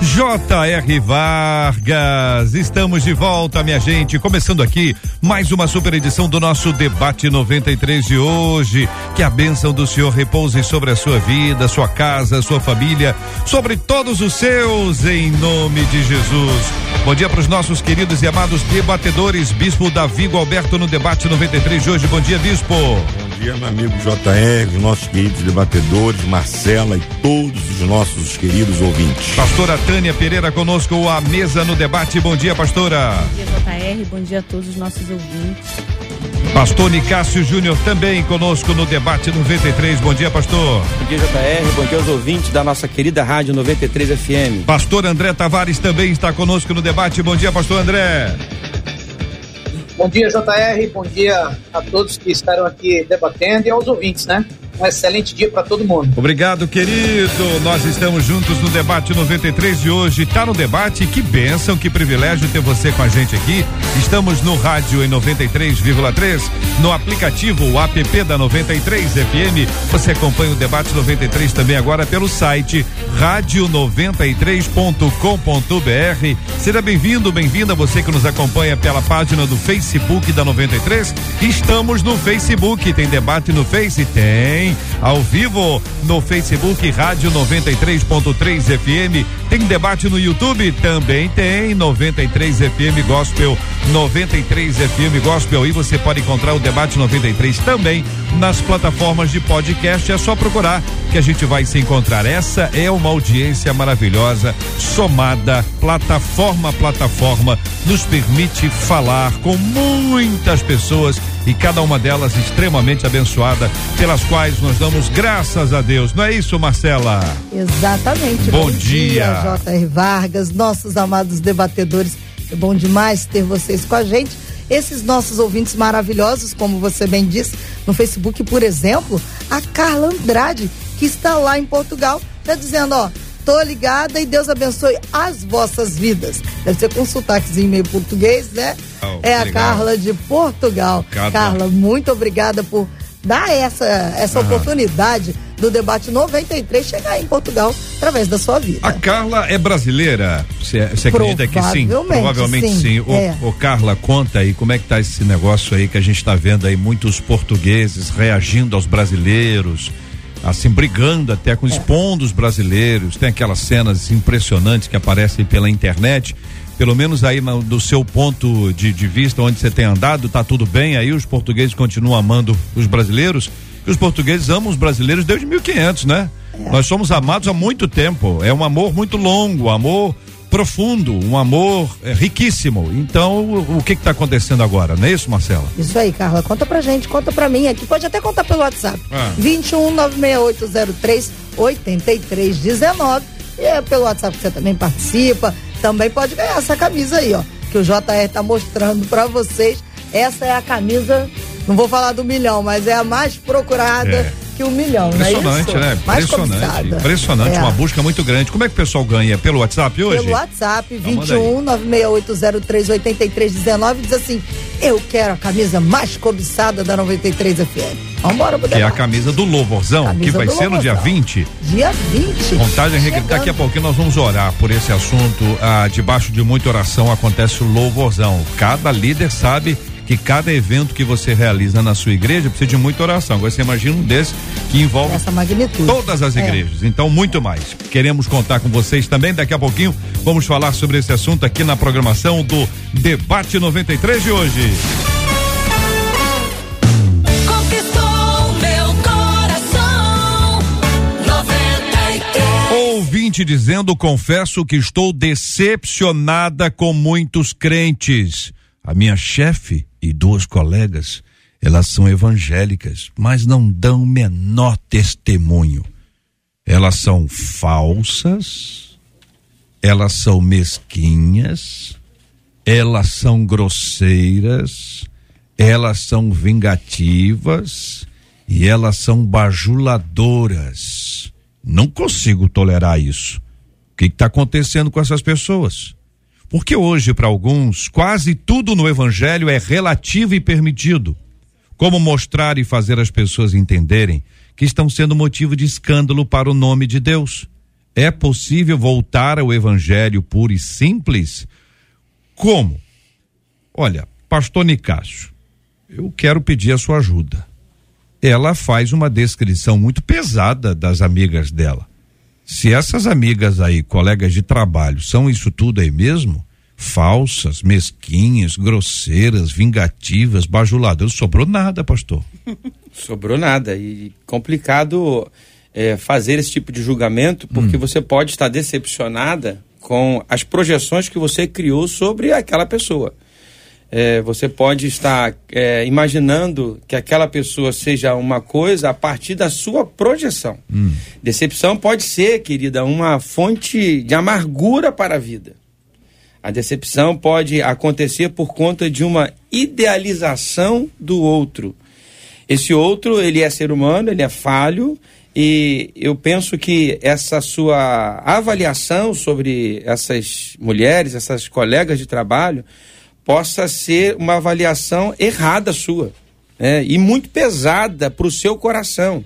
J.R. Vargas, estamos de volta, minha gente. Começando aqui mais uma super edição do nosso Debate 93 de hoje. Que a bênção do Senhor repouse sobre a sua vida, sua casa, sua família, sobre todos os seus, em nome de Jesus. Bom dia para os nossos queridos e amados debatedores. Bispo Davi Alberto no Debate 93 de hoje. Bom dia, Bispo. Bom dia, meu amigo JR, os nossos queridos debatedores, Marcela e todos os nossos queridos ouvintes. Pastora Tânia Pereira conosco, a mesa no debate. Bom dia, pastora. Bom dia, JR. Bom dia a todos os nossos ouvintes. Pastor Nicásio Júnior também conosco no debate 93. Bom dia, pastor. Bom dia, JR. Bom dia aos ouvintes da nossa querida Rádio 93 FM. Pastor André Tavares também está conosco no debate. Bom dia, pastor André. Bom dia, JR. Bom dia a todos que estarão aqui debatendo e aos ouvintes, né? Um excelente dia para todo mundo. Obrigado, querido. Nós estamos juntos no debate 93 de hoje. Tá no debate, que bênção, que privilégio ter você com a gente aqui. Estamos no rádio em 93,3, no aplicativo o app da 93 FM. Você acompanha o debate 93 também agora pelo site radio93.com.br. Seja bem-vindo, bem-vinda você que nos acompanha pela página do Facebook da 93. Estamos no Facebook, tem debate no Face? Tem. Ao vivo no Facebook Rádio 93.3 FM. Tem debate no YouTube? Também tem. 93 FM Gospel, 93 FM Gospel. E você pode encontrar o debate 93 também nas plataformas de podcast. É só procurar que a gente vai se encontrar. Essa é uma audiência maravilhosa, somada, plataforma a plataforma, nos permite falar com muitas pessoas e cada uma delas extremamente abençoada, pelas quais nós damos graças a Deus. Não é isso, Marcela? Exatamente. Bom, Bom dia. dia J.R. Vargas, nossos amados debatedores. É bom demais ter vocês com a gente. Esses nossos ouvintes maravilhosos, como você bem disse, no Facebook, por exemplo, a Carla Andrade, que está lá em Portugal, está dizendo, ó, tô ligada e Deus abençoe as vossas vidas. Deve ser com sotaquezinho meio português, né? Oh, é a legal. Carla de Portugal. Carla. Carla, muito obrigada por dar essa, essa oportunidade do debate 93 chegar em Portugal através da sua vida. A Carla é brasileira? Você acredita que sim? Provavelmente sim. sim. É. O, o, Carla, conta aí como é que tá esse negócio aí que a gente está vendo aí muitos portugueses reagindo aos brasileiros assim, brigando até com, é. expondo os brasileiros. Tem aquelas cenas impressionantes que aparecem pela internet. Pelo menos aí do seu ponto de, de vista, onde você tem andado, tá tudo bem aí? Os portugueses continuam amando os brasileiros? E os portugueses amam os brasileiros desde 1500, né? É. Nós somos amados há muito tempo. É um amor muito longo, amor profundo, um amor é, riquíssimo. Então, o, o que está acontecendo agora? Não é isso, Marcela? Isso aí, Carla. Conta pra gente, conta pra mim aqui. Pode até contar pelo WhatsApp. Ah. 21 96803 8319. E é pelo WhatsApp que você também participa. Também pode ganhar essa camisa aí, ó. Que o JR tá mostrando para vocês. Essa é a camisa, não vou falar do milhão, mas é a mais procurada. É que um milhão, Impressionante, é né? Impressionante. Impressionante, é. uma busca muito grande. Como é que o pessoal ganha? Pelo WhatsApp hoje? Pelo WhatsApp, 21 968038319 diz assim: Eu quero a camisa mais cobiçada da 93 FM. Vambora, Que é a camisa do Louvorzão, camisa que vai ser Louvorzão. no dia 20. Dia 20. Contagem regressiva. Daqui a pouquinho nós vamos orar por esse assunto. Ah, debaixo de muita oração acontece o Louvorzão. Cada líder sabe que cada evento que você realiza na sua igreja precisa de muita oração. Agora você imagina um desse que envolve todas as é. igrejas. Então, muito mais. Queremos contar com vocês também. Daqui a pouquinho vamos falar sobre esse assunto aqui na programação do Debate 93 de hoje. ouvinte dizendo: confesso que estou decepcionada com muitos crentes. A minha chefe e duas colegas, elas são evangélicas, mas não dão menor testemunho. Elas são falsas elas são mesquinhas, elas são grosseiras, elas são vingativas e elas são bajuladoras. Não consigo tolerar isso. O que está acontecendo com essas pessoas? Porque hoje, para alguns, quase tudo no Evangelho é relativo e permitido. Como mostrar e fazer as pessoas entenderem que estão sendo motivo de escândalo para o nome de Deus. É possível voltar ao Evangelho puro e simples? Como? Olha, Pastor Nicásio, eu quero pedir a sua ajuda. Ela faz uma descrição muito pesada das amigas dela. Se essas amigas aí, colegas de trabalho, são isso tudo aí mesmo, falsas, mesquinhas, grosseiras, vingativas, bajuladoras, sobrou nada, pastor. sobrou nada. E complicado é, fazer esse tipo de julgamento, porque hum. você pode estar decepcionada com as projeções que você criou sobre aquela pessoa é, você pode estar é, imaginando que aquela pessoa seja uma coisa a partir da sua projeção. Hum. Decepção pode ser, querida, uma fonte de amargura para a vida. A decepção pode acontecer por conta de uma idealização do outro. Esse outro, ele é ser humano, ele é falho, e eu penso que essa sua avaliação sobre essas mulheres, essas colegas de trabalho, possa ser uma avaliação errada sua né? e muito pesada para o seu coração.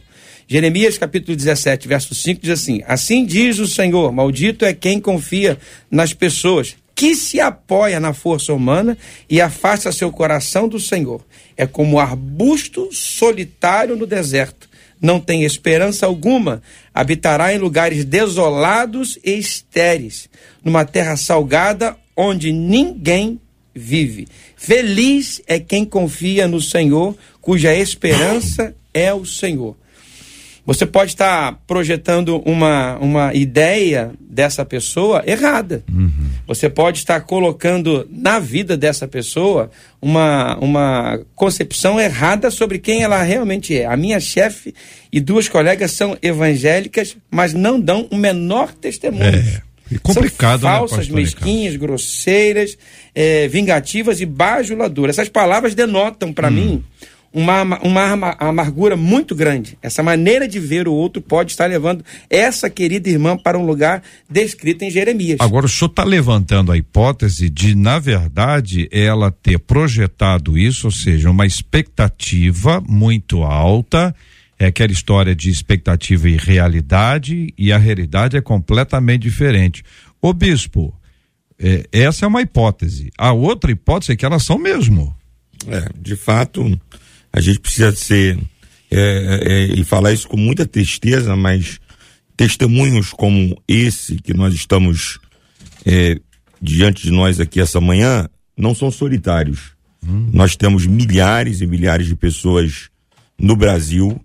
Jeremias capítulo 17, verso 5 diz assim: Assim diz o Senhor: Maldito é quem confia nas pessoas, que se apoia na força humana e afasta seu coração do Senhor. É como arbusto solitário no deserto. Não tem esperança alguma, habitará em lugares desolados e estéreis, numa terra salgada onde ninguém vive. Feliz é quem confia no Senhor, cuja esperança é o Senhor. Você pode estar projetando uma, uma ideia dessa pessoa errada. Uhum. Você pode estar colocando na vida dessa pessoa uma, uma concepção errada sobre quem ela realmente é. A minha chefe e duas colegas são evangélicas, mas não dão o menor testemunho. É. E complicado, São falsas, né, mesquinhas, grosseiras, é, vingativas e bajuladoras. Essas palavras denotam para hum. mim uma, uma amargura muito grande. Essa maneira de ver o outro pode estar levando essa querida irmã para um lugar descrito em Jeremias. Agora, o senhor está levantando a hipótese de, na verdade, ela ter projetado isso, ou seja, uma expectativa muito alta é aquela história de expectativa e realidade, e a realidade é completamente diferente. Ô bispo, é, essa é uma hipótese. A outra hipótese é que elas são mesmo. É, de fato, a gente precisa ser é, é, e falar isso com muita tristeza, mas testemunhos como esse que nós estamos é, diante de nós aqui essa manhã não são solitários. Hum. Nós temos milhares e milhares de pessoas no Brasil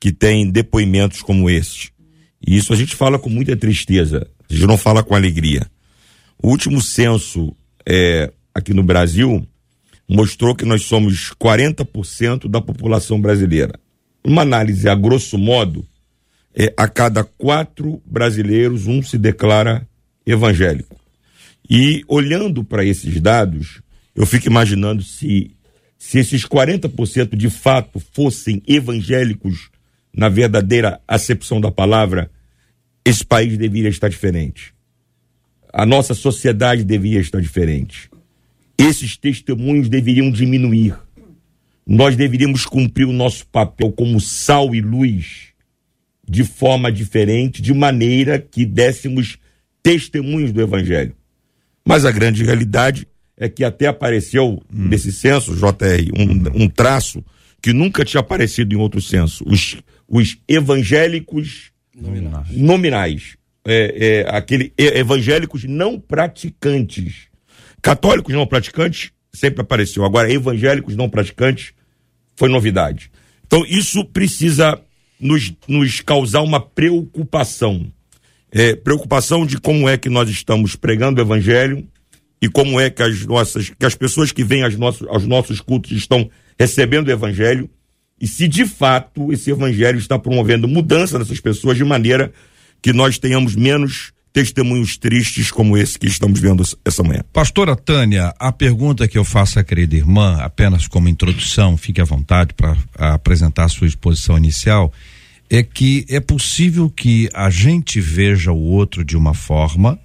que tem depoimentos como este. E isso a gente fala com muita tristeza, a gente não fala com alegria. O último censo é, aqui no Brasil mostrou que nós somos 40% da população brasileira. Uma análise a grosso modo, é, a cada quatro brasileiros, um se declara evangélico. E olhando para esses dados, eu fico imaginando se, se esses 40% de fato fossem evangélicos na verdadeira acepção da palavra, esse país deveria estar diferente. A nossa sociedade deveria estar diferente. Esses testemunhos deveriam diminuir. Nós deveríamos cumprir o nosso papel como sal e luz de forma diferente, de maneira que dessemos testemunhos do Evangelho. Mas a grande realidade é que até apareceu hum. nesse censo, JR, um, um traço que nunca tinha aparecido em outro censo. Os, os evangélicos nominais. nominais é, é, aquele, evangélicos não praticantes. Católicos não praticantes sempre apareceu. Agora, evangélicos não praticantes foi novidade. Então, isso precisa nos, nos causar uma preocupação. É, preocupação de como é que nós estamos pregando o evangelho e como é que as nossas que as pessoas que vêm aos nossos, aos nossos cultos estão recebendo o evangelho e se de fato esse evangelho está promovendo mudança nessas pessoas de maneira que nós tenhamos menos testemunhos tristes como esse que estamos vendo essa manhã. Pastora Tânia, a pergunta que eu faço à querida irmã, apenas como introdução, fique à vontade para apresentar a sua exposição inicial, é que é possível que a gente veja o outro de uma forma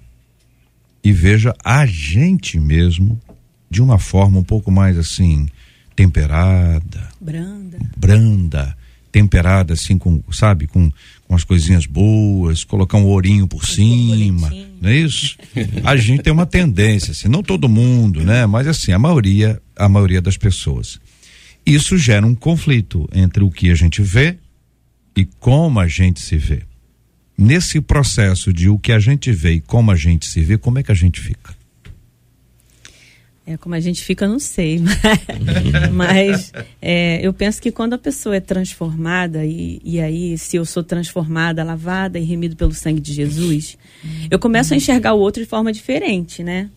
e veja a gente mesmo de uma forma um pouco mais assim temperada, branda, branda, temperada assim com, sabe, com com as coisinhas boas, colocar um ourinho por cima, não é isso? a gente tem uma tendência, assim, não todo mundo, né? Mas assim, a maioria, a maioria das pessoas. Isso gera um conflito entre o que a gente vê e como a gente se vê. Nesse processo de o que a gente vê e como a gente se vê, como é que a gente fica? É, como a gente fica, não sei. Mas, é, eu penso que quando a pessoa é transformada, e, e aí, se eu sou transformada, lavada e remido pelo sangue de Jesus, eu começo a enxergar o outro de forma diferente, né?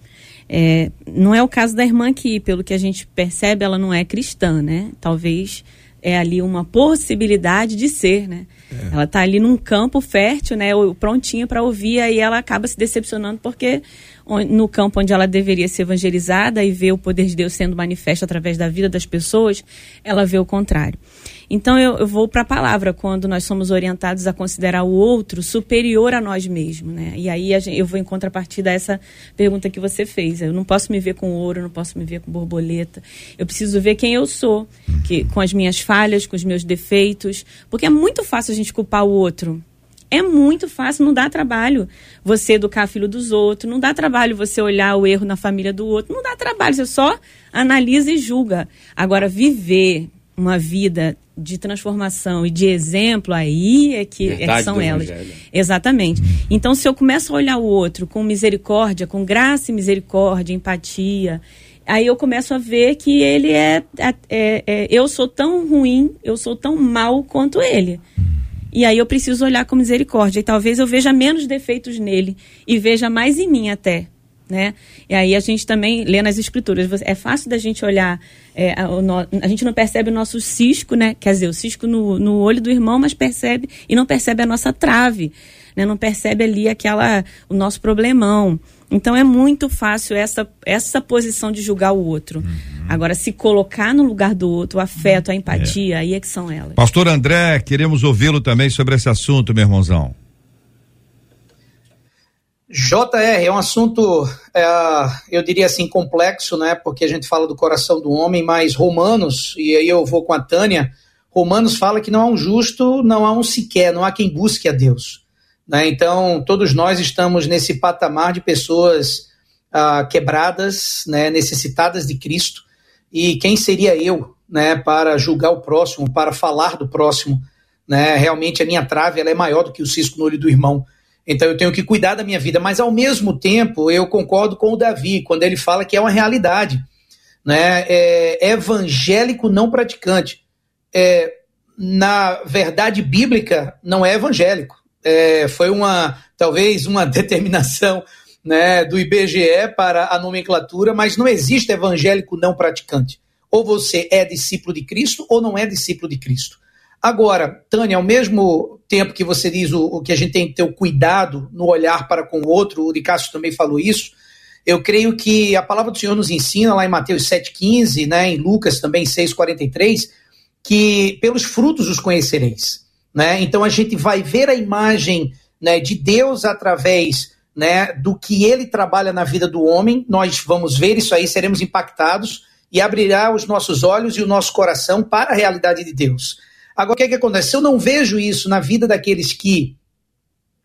É, não é o caso da irmã aqui, pelo que a gente percebe, ela não é cristã, né? Talvez é ali uma possibilidade de ser, né? É. Ela está ali num campo fértil, né? Prontinha para ouvir, aí ela acaba se decepcionando porque no campo onde ela deveria ser evangelizada e ver o poder de Deus sendo manifesto através da vida das pessoas, ela vê o contrário. Então eu, eu vou para a palavra quando nós somos orientados a considerar o outro superior a nós mesmos, né? E aí gente, eu vou em contrapartida a essa pergunta que você fez. Eu não posso me ver com ouro, não posso me ver com borboleta. Eu preciso ver quem eu sou, que com as minhas falhas, com os meus defeitos, porque é muito fácil a gente culpar o outro. É muito fácil, não dá trabalho você educar filho dos outros, não dá trabalho você olhar o erro na família do outro, não dá trabalho, você só analisa e julga. Agora, viver uma vida de transformação e de exemplo, aí é que, é que são elas. Evangelho. Exatamente. Então, se eu começo a olhar o outro com misericórdia, com graça e misericórdia, empatia, aí eu começo a ver que ele é, é, é, é eu sou tão ruim, eu sou tão mal quanto ele. E aí eu preciso olhar com misericórdia. E talvez eu veja menos defeitos nele e veja mais em mim até. Né? E aí a gente também lê nas escrituras. É fácil da gente olhar, é, a, a, gente não percebe o nosso cisco, né? Quer dizer, o cisco no, no olho do irmão, mas percebe e não percebe a nossa trave, né? Não percebe ali aquela o nosso problemão. Então é muito fácil essa, essa posição de julgar o outro. Uhum. Agora, se colocar no lugar do outro, o afeto, a é. empatia, é. aí é que são elas. Pastor André, queremos ouvi-lo também sobre esse assunto, meu irmãozão. JR é um assunto, é, eu diria assim, complexo, né? Porque a gente fala do coração do homem, mas Romanos, e aí eu vou com a Tânia, Romanos fala que não há um justo, não há um sequer, não há quem busque a Deus. Né? Então, todos nós estamos nesse patamar de pessoas ah, quebradas, né, necessitadas de Cristo. E quem seria eu né, para julgar o próximo, para falar do próximo? Né? Realmente a minha trave ela é maior do que o cisco no olho do irmão. Então eu tenho que cuidar da minha vida. Mas ao mesmo tempo eu concordo com o Davi quando ele fala que é uma realidade. Né? É, evangélico não praticante. É, na verdade bíblica, não é evangélico é, foi uma talvez uma determinação né, do IBGE para a nomenclatura, mas não existe evangélico não praticante. Ou você é discípulo de Cristo ou não é discípulo de Cristo. Agora, Tânia, ao mesmo tempo que você diz o, o que a gente tem que ter o cuidado no olhar para com o outro, o Nicásio também falou isso, eu creio que a palavra do Senhor nos ensina lá em Mateus 7,15, né, em Lucas também 6,43, que pelos frutos os conhecereis. Né? Então a gente vai ver a imagem né, de Deus através né, do que ele trabalha na vida do homem. Nós vamos ver isso aí, seremos impactados e abrirá os nossos olhos e o nosso coração para a realidade de Deus. Agora, o que, é que acontece? Se eu não vejo isso na vida daqueles que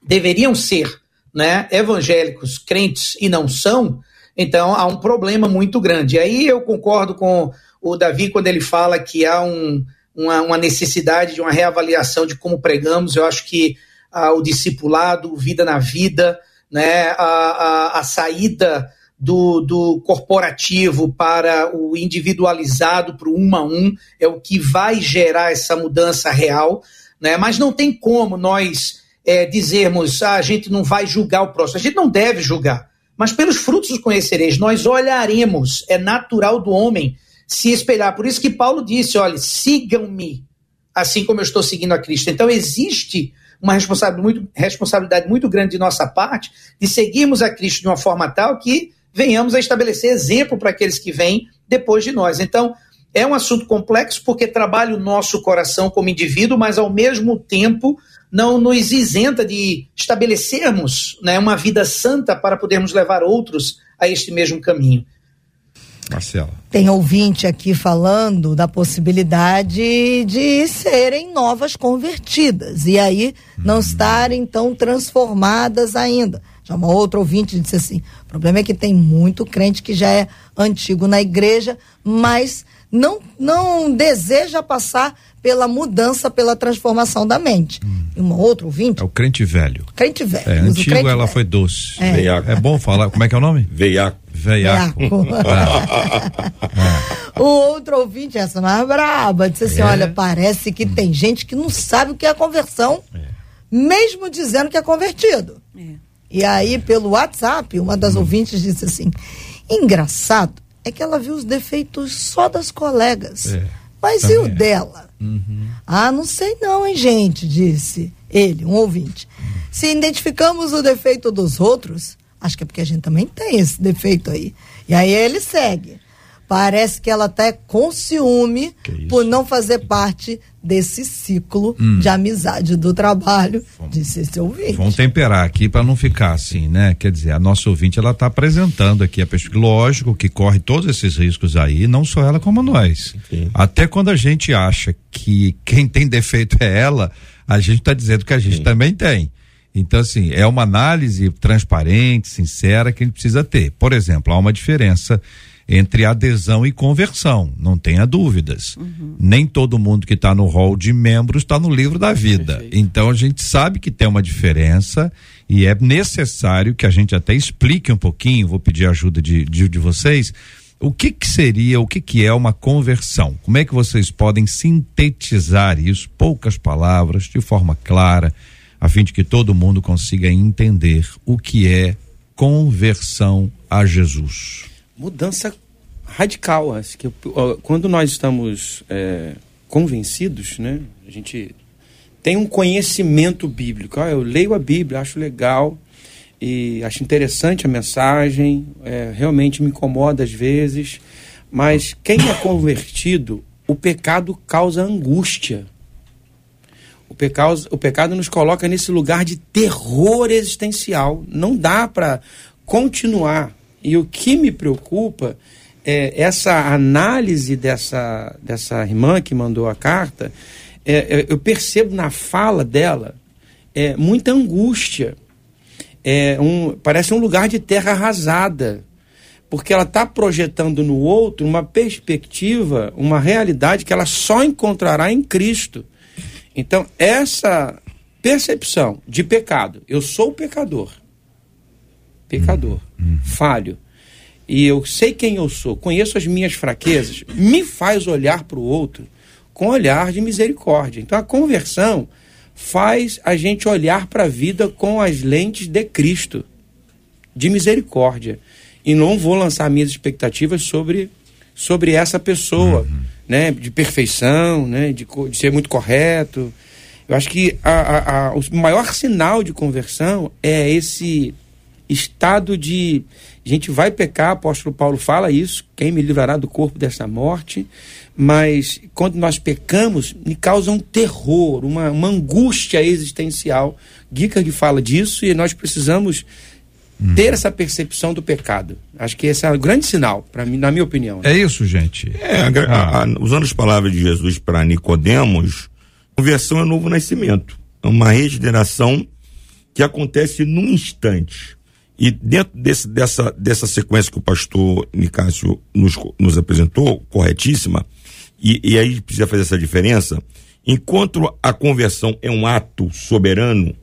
deveriam ser né, evangélicos, crentes e não são, então há um problema muito grande. Aí eu concordo com o Davi quando ele fala que há um, uma, uma necessidade de uma reavaliação de como pregamos. Eu acho que ah, o discipulado, vida na vida, né, a, a, a saída do, do, corporativo para o individualizado, para o um a um, é o que vai gerar essa mudança real. Né? Mas não tem como nós é, dizermos ah, a gente não vai julgar o próximo. A gente não deve julgar. Mas pelos frutos os conhecereis, nós olharemos, é natural do homem se espelhar. Por isso que Paulo disse: olha, sigam-me, assim como eu estou seguindo a Cristo. Então existe uma responsabilidade muito, responsabilidade muito grande de nossa parte de seguirmos a Cristo de uma forma tal que venhamos a estabelecer exemplo para aqueles que vêm depois de nós. Então, é um assunto complexo porque trabalha o nosso coração como indivíduo, mas ao mesmo tempo não nos isenta de estabelecermos né, uma vida santa para podermos levar outros a este mesmo caminho. Marcela. Tem ouvinte aqui falando da possibilidade de serem novas convertidas e aí não hum. estarem tão transformadas ainda. Já uma outra ouvinte disse assim: o problema é que tem muito crente que já é antigo na igreja, mas não, não deseja passar pela mudança, pela transformação da mente. Hum. Uma outra ouvinte. É o crente velho. Crente velho. É, antigo ela velho. foi doce. É. é bom falar. Como é que é o nome? Veiaco. Veiaco. o outro ouvinte, essa mais braba, disse assim: é. olha, parece que hum. tem gente que não sabe o que é conversão, é. mesmo dizendo que é convertido. É. E aí, pelo WhatsApp, uma das hum. ouvintes disse assim: engraçado é que ela viu os defeitos só das colegas. É, Mas e o é. dela? Uhum. Ah, não sei não, hein, gente, disse ele, um ouvinte. Uhum. Se identificamos o defeito dos outros, acho que é porque a gente também tem esse defeito aí. E aí ele segue. Parece que ela até com ciúme por não fazer parte desse ciclo hum. de amizade do trabalho, vamos, disse esse ouvinte. Vamos temperar aqui para não ficar assim, né? Quer dizer, a nossa ouvinte ela está apresentando aqui a pesquisa, lógico que corre todos esses riscos aí, não só ela como nós. Sim. Até quando a gente acha que quem tem defeito é ela, a gente está dizendo que a gente Sim. também tem. Então, assim, é uma análise transparente, sincera que a gente precisa ter. Por exemplo, há uma diferença entre adesão e conversão, não tenha dúvidas. Uhum. Nem todo mundo que está no rol de membros está no livro da vida. Perfeito. Então a gente sabe que tem uma diferença e é necessário que a gente até explique um pouquinho, vou pedir ajuda de, de, de vocês, o que, que seria, o que, que é uma conversão? Como é que vocês podem sintetizar isso, poucas palavras, de forma clara, a fim de que todo mundo consiga entender o que é conversão a Jesus? Mudança radical. Acho que quando nós estamos é, convencidos, né, a gente tem um conhecimento bíblico. Ah, eu leio a Bíblia, acho legal e acho interessante a mensagem, é, realmente me incomoda às vezes, mas quem é convertido, o pecado causa angústia. O pecado, o pecado nos coloca nesse lugar de terror existencial. Não dá para continuar e o que me preocupa é essa análise dessa, dessa irmã que mandou a carta. É, é, eu percebo na fala dela é, muita angústia. É um, parece um lugar de terra arrasada. Porque ela está projetando no outro uma perspectiva, uma realidade que ela só encontrará em Cristo. Então, essa percepção de pecado, eu sou pecador, pecador, uhum. falho. E eu sei quem eu sou, conheço as minhas fraquezas, me faz olhar para o outro com olhar de misericórdia. Então a conversão faz a gente olhar para a vida com as lentes de Cristo, de misericórdia. E não vou lançar minhas expectativas sobre, sobre essa pessoa, uhum. né? De perfeição, né? De, de ser muito correto. Eu acho que a, a, a, o maior sinal de conversão é esse estado de. A gente vai pecar, apóstolo Paulo fala isso, quem me livrará do corpo dessa morte, mas quando nós pecamos, me causa um terror, uma, uma angústia existencial. Gica fala disso e nós precisamos hum. ter essa percepção do pecado. Acho que esse é o grande sinal, para mim, na minha opinião. É isso, gente. É, a, a, usando as palavras de Jesus para Nicodemos, conversão é novo nascimento. É uma regeneração que acontece num instante. E dentro desse, dessa, dessa sequência que o pastor Nicásio nos, nos apresentou, corretíssima, e, e aí precisa fazer essa diferença, enquanto a conversão é um ato soberano,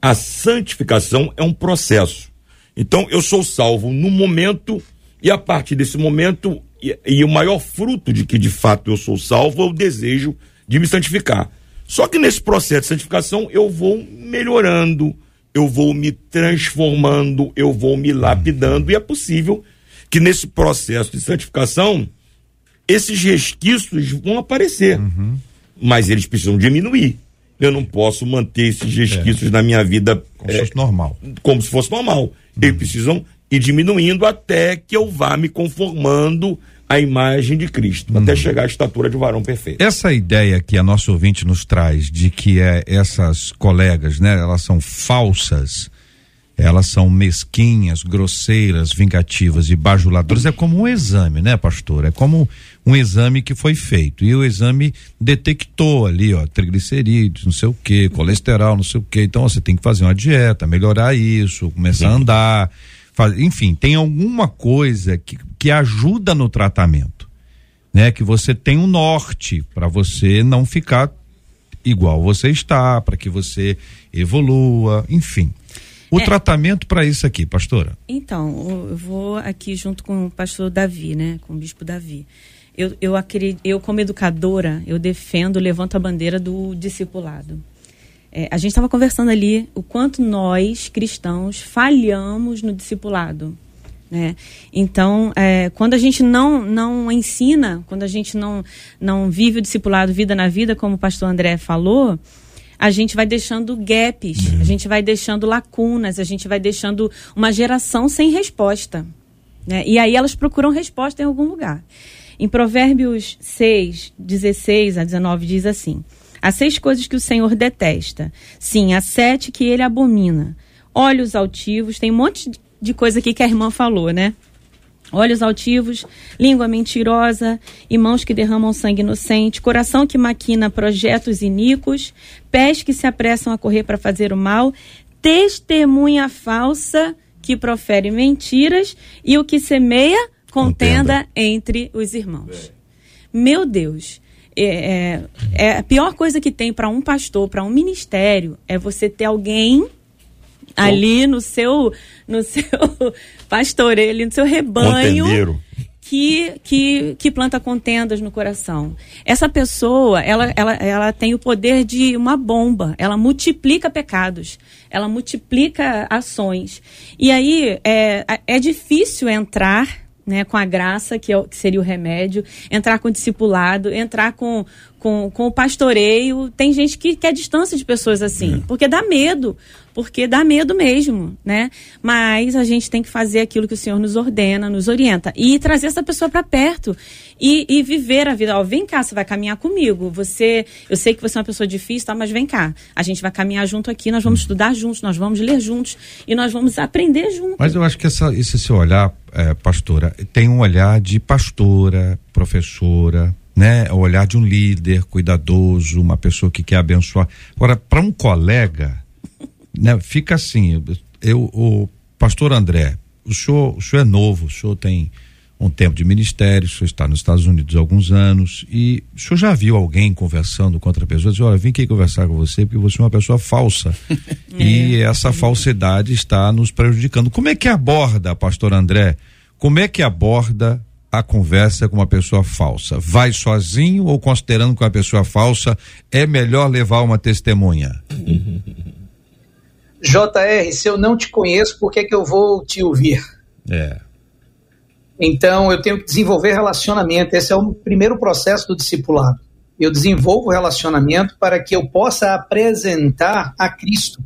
a santificação é um processo. Então eu sou salvo no momento, e a partir desse momento, e, e o maior fruto de que de fato eu sou salvo é o desejo de me santificar. Só que nesse processo de santificação eu vou melhorando, eu vou me transformando, eu vou me lapidando, e é possível que nesse processo de santificação esses resquícios vão aparecer, uhum. mas eles precisam diminuir. eu não posso manter esses resquícios é. na minha vida como é, se fosse normal. Como se fosse normal. Uhum. Eles precisam ir diminuindo até que eu vá me conformando à imagem de Cristo, uhum. até chegar à estatura de um varão perfeito. Essa ideia que a nossa ouvinte nos traz de que é, essas colegas, né, elas são falsas, elas são mesquinhas, grosseiras, vingativas e bajuladoras, é como um exame, né, pastor? É como um exame que foi feito. E o exame detectou ali, ó, triglicerídeos, não sei o que, colesterol, não sei o que. Então você tem que fazer uma dieta, melhorar isso, começar a andar. Faz, enfim, tem alguma coisa que, que ajuda no tratamento. Né, que você tem um norte para você não ficar igual você está, para que você evolua, enfim. O é. tratamento para isso aqui, pastora? Então, eu vou aqui junto com o pastor Davi, né? Com o bispo Davi. Eu, eu, eu como educadora, eu defendo, levanto a bandeira do discipulado. É, a gente estava conversando ali o quanto nós, cristãos, falhamos no discipulado. Né? Então, é, quando a gente não, não ensina, quando a gente não, não vive o discipulado vida na vida, como o pastor André falou, a gente vai deixando gaps, a gente vai deixando lacunas, a gente vai deixando uma geração sem resposta. Né? E aí elas procuram resposta em algum lugar. Em Provérbios 6, 16 a 19 diz assim: Há seis coisas que o Senhor detesta. Sim, há sete que ele abomina. Olhos altivos, tem um monte de coisa aqui que a irmã falou, né? olhos altivos, língua mentirosa e mãos que derramam sangue inocente, coração que maquina projetos iníquos, pés que se apressam a correr para fazer o mal, testemunha falsa que profere mentiras e o que semeia contenda, contenda. entre os irmãos. Meu Deus. É, é, é, a pior coisa que tem para um pastor, para um ministério, é você ter alguém ali no seu no seu pastoreio, ali no seu rebanho. Que, que, que planta contendas no coração. Essa pessoa, ela, ela, ela tem o poder de uma bomba. Ela multiplica pecados. Ela multiplica ações. E aí é, é difícil entrar né, com a graça, que, é, que seria o remédio, entrar com o discipulado, entrar com, com, com o pastoreio. Tem gente que quer distância de pessoas assim, é. porque dá medo porque dá medo mesmo, né? Mas a gente tem que fazer aquilo que o Senhor nos ordena, nos orienta e trazer essa pessoa para perto e, e, viver a vida. Ó, vem cá, você vai caminhar comigo. Você, eu sei que você é uma pessoa difícil, tá? Mas vem cá, a gente vai caminhar junto aqui, nós vamos estudar juntos, nós vamos ler juntos e nós vamos aprender juntos. Mas eu acho que essa, esse seu olhar, é, pastora, tem um olhar de pastora, professora, né? O olhar de um líder cuidadoso, uma pessoa que quer abençoar. Agora, para um colega né, fica assim, eu, o pastor André, o senhor, o senhor é novo, o senhor tem um tempo de ministério, o senhor está nos Estados Unidos há alguns anos e o senhor já viu alguém conversando com outra pessoa, diz, olha, vim aqui conversar com você porque você é uma pessoa falsa é. e essa falsidade está nos prejudicando. Como é que aborda, pastor André, como é que aborda a conversa com uma pessoa falsa? Vai sozinho ou considerando que uma pessoa falsa é melhor levar uma testemunha? JR, se eu não te conheço, por que, que eu vou te ouvir? É. Então, eu tenho que desenvolver relacionamento. Esse é o primeiro processo do discipulado. Eu desenvolvo relacionamento para que eu possa apresentar a Cristo.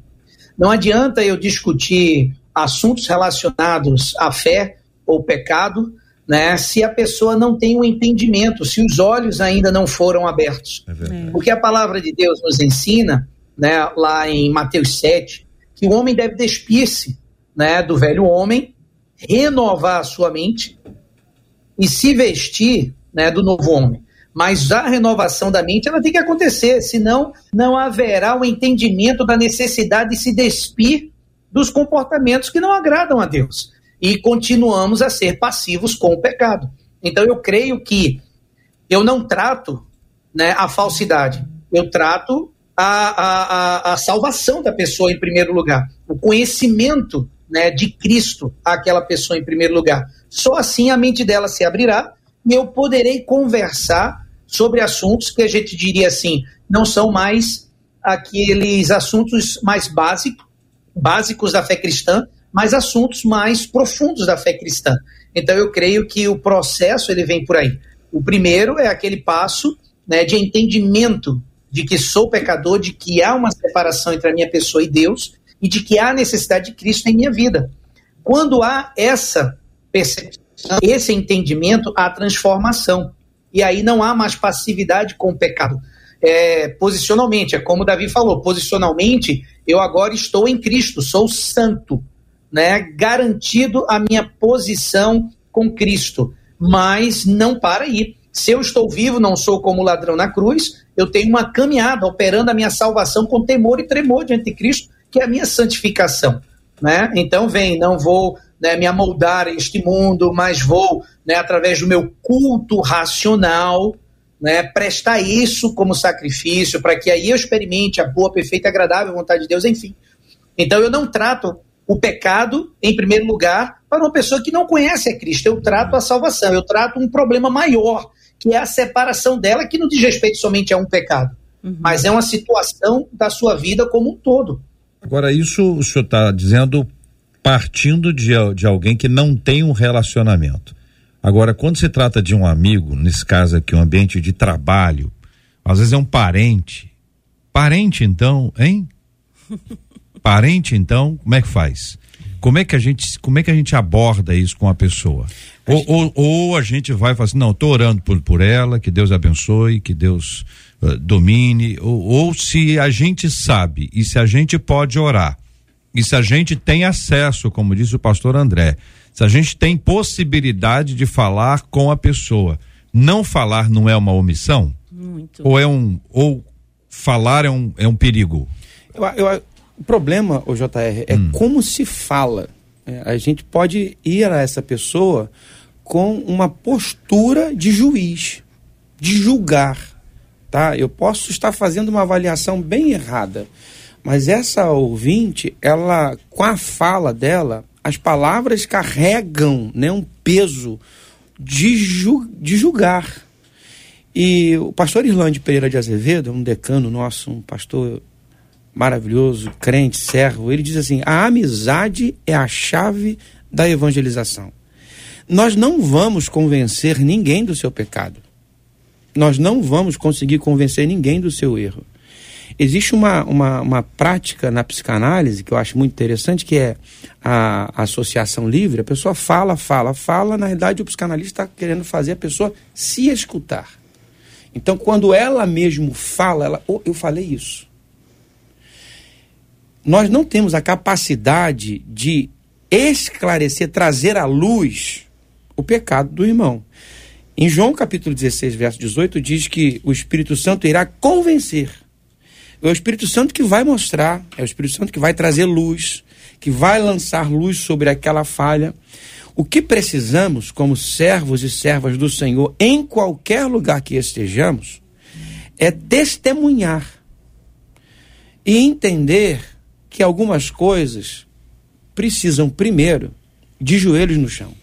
Não adianta eu discutir assuntos relacionados à fé ou pecado, né, se a pessoa não tem um entendimento, se os olhos ainda não foram abertos. É Porque a palavra de Deus nos ensina, né, lá em Mateus 7, que o homem deve despir-se né, do velho homem, renovar a sua mente e se vestir né, do novo homem. Mas a renovação da mente ela tem que acontecer, senão não haverá o entendimento da necessidade de se despir dos comportamentos que não agradam a Deus. E continuamos a ser passivos com o pecado. Então eu creio que eu não trato né, a falsidade, eu trato a, a, a, salvação da pessoa em primeiro lugar, o conhecimento né, de Cristo àquela pessoa em primeiro lugar. Só assim a mente dela se abrirá e eu poderei conversar sobre assuntos que a gente diria assim, não são mais aqueles assuntos mais básicos, básicos da fé cristã, mas assuntos mais profundos da fé cristã. Então eu creio que o processo ele vem por aí. O primeiro é aquele passo né, de entendimento de que sou pecador, de que há uma separação entre a minha pessoa e Deus e de que há necessidade de Cristo em minha vida. Quando há essa percepção, esse entendimento, há transformação. E aí não há mais passividade com o pecado. É, posicionalmente, é como Davi falou, posicionalmente, eu agora estou em Cristo, sou santo, né? Garantido a minha posição com Cristo, mas não para aí. Se eu estou vivo, não sou como ladrão na cruz, eu tenho uma caminhada operando a minha salvação com temor e tremor diante de Cristo, que é a minha santificação. Né? Então, vem, não vou né, me amoldar a este mundo, mas vou, né, através do meu culto racional, né, prestar isso como sacrifício, para que aí eu experimente a boa, perfeita agradável vontade de Deus, enfim. Então, eu não trato o pecado, em primeiro lugar, para uma pessoa que não conhece a Cristo. Eu trato a salvação, eu trato um problema maior, que é a separação dela, que não diz respeito somente a um pecado, uhum. mas é uma situação da sua vida como um todo. Agora, isso o senhor está dizendo partindo de, de alguém que não tem um relacionamento. Agora, quando se trata de um amigo, nesse caso aqui, um ambiente de trabalho, às vezes é um parente. Parente, então, hein? Parente, então, como é que faz? Como é que a gente, como é que a gente aborda isso com a pessoa? Ou, ou, ou, a gente vai e fala assim, não, estou orando por, por ela, que Deus abençoe, que Deus uh, domine, ou, ou se a gente sabe e se a gente pode orar, e se a gente tem acesso, como disse o pastor André, se a gente tem possibilidade de falar com a pessoa, não falar não é uma omissão? Muito. Ou é um, ou falar é um, é um perigo? Eu, eu, o problema, o JR, é hum. como se fala. É, a gente pode ir a essa pessoa com uma postura de juiz, de julgar. Tá? Eu posso estar fazendo uma avaliação bem errada, mas essa ouvinte, ela, com a fala dela, as palavras carregam né, um peso de, ju de julgar. E o pastor Irlande Pereira de Azevedo, um decano nosso, um pastor maravilhoso, crente, servo, ele diz assim: a amizade é a chave da evangelização. Nós não vamos convencer ninguém do seu pecado. Nós não vamos conseguir convencer ninguém do seu erro. Existe uma, uma, uma prática na psicanálise que eu acho muito interessante, que é a, associação livre. A pessoa fala, fala, fala, na realidade o psicanalista está querendo fazer a pessoa se escutar. Então, quando ela mesmo fala, ela, oh, eu falei isso nós não temos a capacidade de esclarecer, trazer à luz o pecado do irmão. Em João capítulo 16, verso 18, diz que o Espírito Santo irá convencer. É o Espírito Santo que vai mostrar, é o Espírito Santo que vai trazer luz, que vai lançar luz sobre aquela falha. O que precisamos, como servos e servas do Senhor, em qualquer lugar que estejamos, é testemunhar e entender que algumas coisas precisam primeiro de joelhos no chão.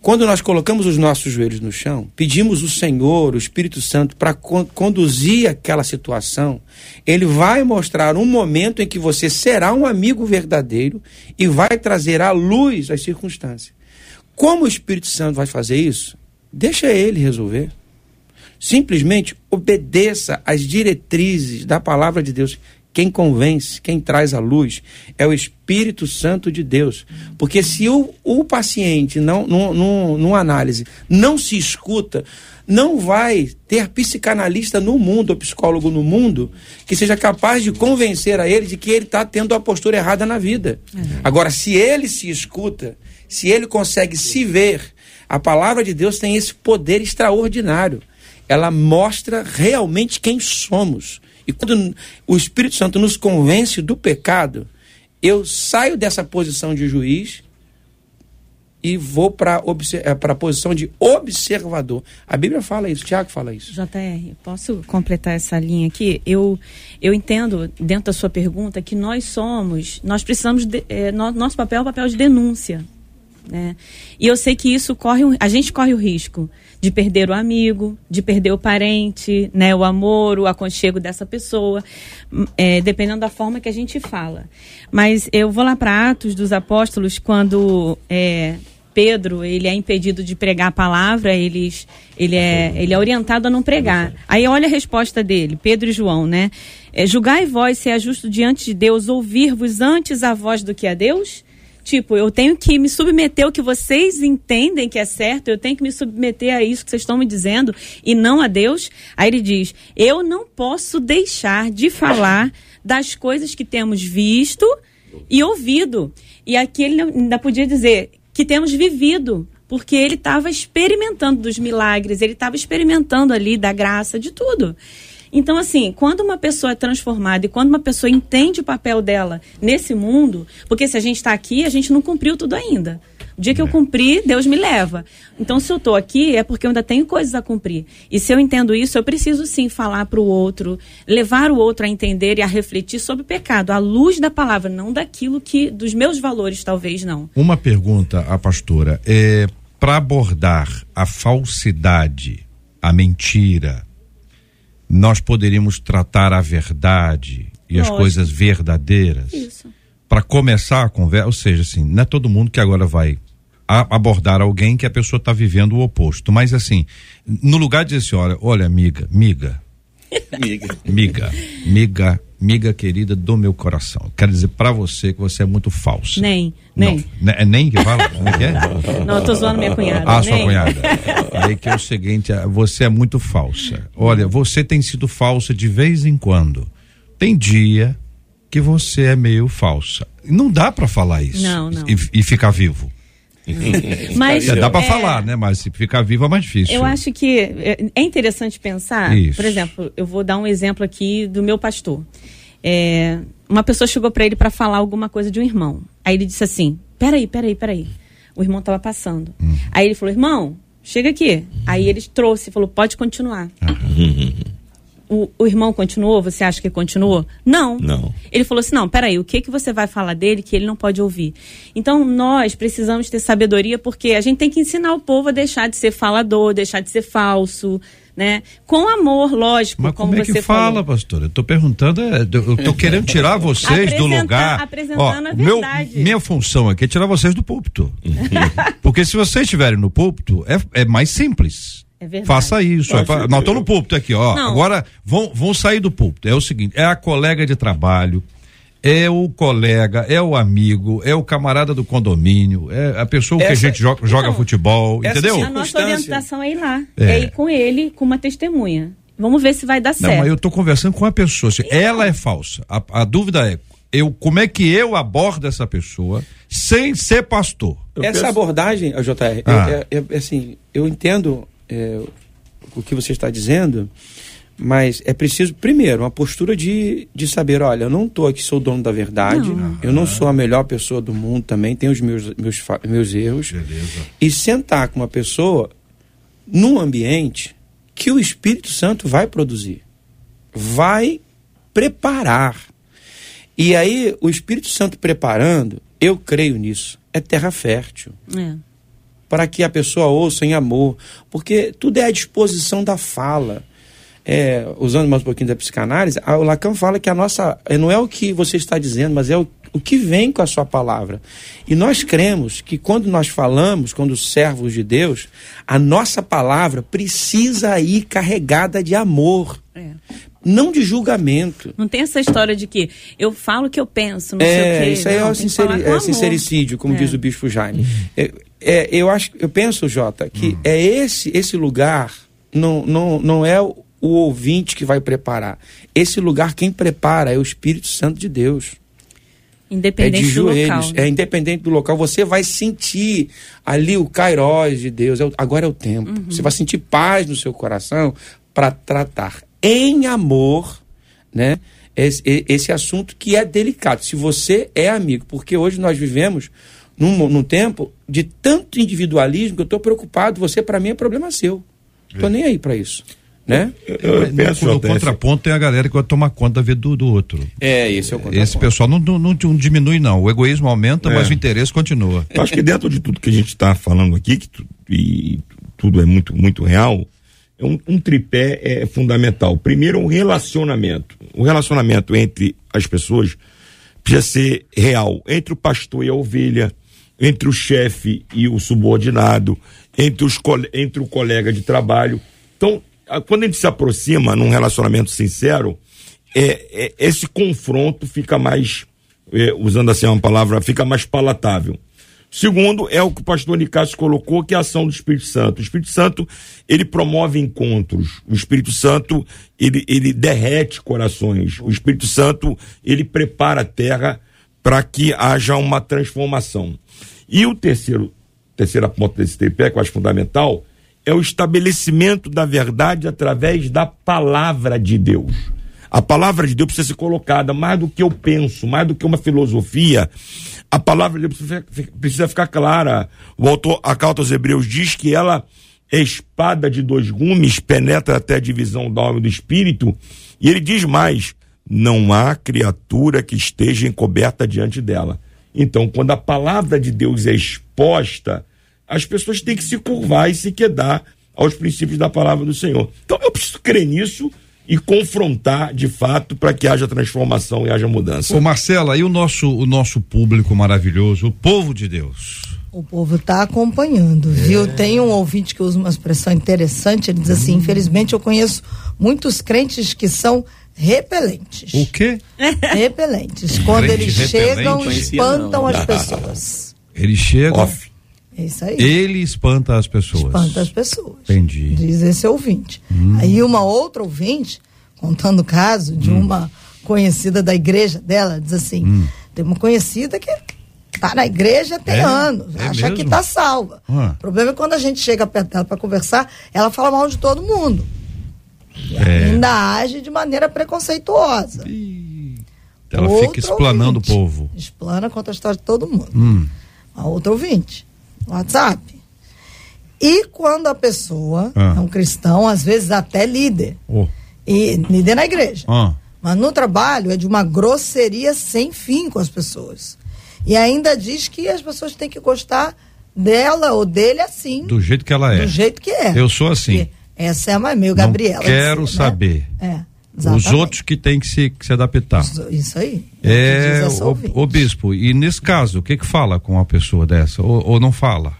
Quando nós colocamos os nossos joelhos no chão, pedimos o Senhor, o Espírito Santo, para con conduzir aquela situação, ele vai mostrar um momento em que você será um amigo verdadeiro e vai trazer à luz as circunstâncias. Como o Espírito Santo vai fazer isso? Deixa ele resolver. Simplesmente obedeça às diretrizes da palavra de Deus quem convence, quem traz a luz é o Espírito Santo de Deus. Porque se o, o paciente, não, no, numa análise, não se escuta, não vai ter psicanalista no mundo, ou psicólogo no mundo, que seja capaz de convencer a ele de que ele está tendo a postura errada na vida. Uhum. Agora, se ele se escuta, se ele consegue se ver, a palavra de Deus tem esse poder extraordinário. Ela mostra realmente quem somos. E quando o Espírito Santo nos convence do pecado, eu saio dessa posição de juiz e vou para eh, a posição de observador. A Bíblia fala isso, Tiago fala isso. JR, posso completar essa linha aqui? Eu, eu entendo, dentro da sua pergunta, que nós somos, nós precisamos, de, é, no, nosso papel é o papel de denúncia. Né? E eu sei que isso corre, a gente corre o risco de perder o amigo, de perder o parente, né, o amor, o aconchego dessa pessoa, é, dependendo da forma que a gente fala. Mas eu vou lá para Atos dos Apóstolos quando é, Pedro, ele é impedido de pregar a palavra, eles, ele, é, ele é orientado a não pregar. Aí olha a resposta dele, Pedro e João, né? É, Julgai vós se é justo diante de Deus ouvir-vos antes a voz do que a Deus? Tipo, eu tenho que me submeter ao que vocês entendem que é certo, eu tenho que me submeter a isso que vocês estão me dizendo e não a Deus. Aí ele diz: Eu não posso deixar de falar das coisas que temos visto e ouvido. E aqui ele ainda podia dizer que temos vivido, porque ele estava experimentando dos milagres, ele estava experimentando ali da graça, de tudo. Então, assim, quando uma pessoa é transformada e quando uma pessoa entende o papel dela nesse mundo, porque se a gente está aqui, a gente não cumpriu tudo ainda. O dia que eu é. cumprir, Deus me leva. Então, se eu estou aqui, é porque eu ainda tenho coisas a cumprir. E se eu entendo isso, eu preciso sim falar para o outro, levar o outro a entender e a refletir sobre o pecado, à luz da palavra, não daquilo que, dos meus valores, talvez não. Uma pergunta à pastora. É, para abordar a falsidade, a mentira, nós poderíamos tratar a verdade e Lógico. as coisas verdadeiras. Isso. Para começar a conversa, ou seja, assim, não é todo mundo que agora vai a, abordar alguém que a pessoa está vivendo o oposto. Mas assim, no lugar de dizer assim, olha, olha, amiga, miga. miga. Miga, miga, miga querida do meu coração. Quero dizer para você que você é muito falsa. Nem, nem. Não, é nem que fala? Como é que é? Não, eu tô zoando minha cunhada. Ah, nem. sua cunhada. Aí que é o seguinte, é, você é muito falsa. Olha, você tem sido falsa de vez em quando. Tem dia que você é meio falsa. Não dá para falar isso. Não, não. E, e ficar vivo. Mas, dá para é, falar, né? Mas se ficar vivo é mais difícil. Eu acho que é, é interessante pensar. Isso. Por exemplo, eu vou dar um exemplo aqui do meu pastor. É, uma pessoa chegou para ele para falar alguma coisa de um irmão. Aí ele disse assim: Peraí, peraí, peraí. O irmão estava passando. Hum. Aí ele falou: Irmão, chega aqui. Aí ele trouxe, falou: Pode continuar. o, o, irmão continuou? Você acha que continuou? Não. Não. Ele falou assim: não, peraí, o que, que você vai falar dele que ele não pode ouvir? Então, nós precisamos ter sabedoria porque a gente tem que ensinar o povo a deixar de ser falador, deixar de ser falso. Né? Com amor, lógico. Mas como, como é que fala, falou. pastor? Eu estou perguntando, é, eu estou querendo tirar vocês do lugar. Apresentando Ó, a verdade. Meu, minha função aqui é tirar vocês do púlpito. Porque se vocês estiverem no púlpito, é, é mais simples. É Faça isso. É pra, nós estamos no púlpito aqui, ó. Não. Agora vão, vão sair do púlpito. É o seguinte: é a colega de trabalho, é o colega, é o amigo, é o camarada do condomínio, é a pessoa essa, que a gente joga, joga então, futebol, entendeu? A nossa orientação é ir lá, é. é ir com ele, com uma testemunha. Vamos ver se vai dar certo. Não, mas eu estou conversando com a pessoa. Assim, ela é falsa. A, a, dúvida é, eu, como é que eu abordo essa pessoa sem ser pastor? Eu essa penso... abordagem, JR, ah. é, é, assim, eu entendo é, o que você está dizendo, mas é preciso, primeiro, uma postura de, de saber: olha, eu não estou aqui, sou dono da verdade, não. eu não sou a melhor pessoa do mundo também, tenho os meus, meus, meus erros. Beleza. E sentar com uma pessoa num ambiente que o Espírito Santo vai produzir, vai preparar. E aí, o Espírito Santo preparando, eu creio nisso, é terra fértil. É para que a pessoa ouça em amor, porque tudo é à disposição da fala. É, usando mais um pouquinho da psicanálise, o Lacan fala que a nossa não é o que você está dizendo, mas é o, o que vem com a sua palavra. E nós cremos que quando nós falamos, quando servos de Deus, a nossa palavra precisa ir carregada de amor. É não de julgamento. Não tem essa história de que eu falo o que eu penso, não é, sei o quê. Isso aí é não, é, o sinceri é sincericídio, como é. diz o bispo Jaime. É, é, eu acho, eu penso, Jota, que hum. é esse esse lugar não, não, não é o, o ouvinte que vai preparar. Esse lugar quem prepara é o Espírito Santo de Deus. Independente é de joelhos, do local. Né? É independente do local. Você vai sentir ali o Kairos de Deus. É agora é o tempo. Uhum. Você vai sentir paz no seu coração para tratar em amor, né? Esse, esse assunto que é delicado. Se você é amigo, porque hoje nós vivemos num, num tempo de tanto individualismo que eu estou preocupado. Você, para mim, é problema seu. Estou é. nem aí para isso. Né? Eu, eu, penso, no contraponto tem a galera que vai tomar conta da vida do, do outro. É, esse é o contraponto. Esse pessoal não, não, não, diminui, não. O egoísmo aumenta, é. mas o interesse continua. Eu acho que dentro de tudo que a gente está falando aqui, que tu, e tudo é muito, muito real, é um, um tripé é fundamental. Primeiro, um relacionamento. O relacionamento entre as pessoas precisa ser real, entre o pastor e a ovelha, entre o chefe e o subordinado, entre, os, entre o colega de trabalho. Então, quando a gente se aproxima num relacionamento sincero, é, é esse confronto fica mais, é, usando assim uma palavra, fica mais palatável. Segundo, é o que o pastor Nicásio colocou, que é a ação do Espírito Santo. O Espírito Santo, ele promove encontros. O Espírito Santo, ele, ele derrete corações. O Espírito Santo, ele prepara a terra para que haja uma transformação. E o terceiro, terceira ponta desse tripé, que eu acho fundamental, é o estabelecimento da verdade através da palavra de Deus. A palavra de Deus precisa ser colocada mais do que eu penso, mais do que uma filosofia. A palavra de Deus precisa ficar clara. O autor, a carta aos Hebreus diz que ela é espada de dois gumes, penetra até a divisão da alma e do espírito. E ele diz mais: não há criatura que esteja encoberta diante dela. Então, quando a palavra de Deus é exposta, as pessoas têm que se curvar e se quedar aos princípios da palavra do Senhor. Então, eu preciso crer nisso e confrontar de fato para que haja transformação e haja mudança. Ô Marcela, e o nosso o nosso público maravilhoso, o povo de Deus? O povo está acompanhando, viu? É. Tem um ouvinte que usa uma expressão interessante, ele diz assim: hum. infelizmente eu conheço muitos crentes que são repelentes. O quê? Repelentes. Quando eles chegam, espantam as pessoas. Eles chegam. Off. É isso aí. Ele espanta as pessoas. Espanta as pessoas. Entendi. Diz esse ouvinte. Hum. Aí uma outra ouvinte, contando o caso de hum. uma conhecida da igreja dela, diz assim: hum. tem uma conhecida que tá na igreja tem é? anos, é acha mesmo? que tá salva. Ah. O problema é quando a gente chega perto dela para conversar, ela fala mal de todo mundo. E é. ainda age de maneira preconceituosa. Ela Outro fica explanando ouvinte, o povo. Explana contra a história de todo mundo. Hum. A outra ouvinte. WhatsApp. E quando a pessoa ah. é um cristão, às vezes até líder, oh. e líder na igreja, ah. mas no trabalho é de uma grosseria sem fim com as pessoas. E ainda diz que as pessoas têm que gostar dela ou dele assim. Do jeito que ela é. Do jeito que é. Eu sou assim. Porque essa é a meio Gabriela. Não quero assim, saber. Né? É. Exatamente. Os outros que têm que se, que se adaptar. Isso aí. É, o, o, bispo, e nesse caso, o que que fala com uma pessoa dessa? Ou, ou não fala?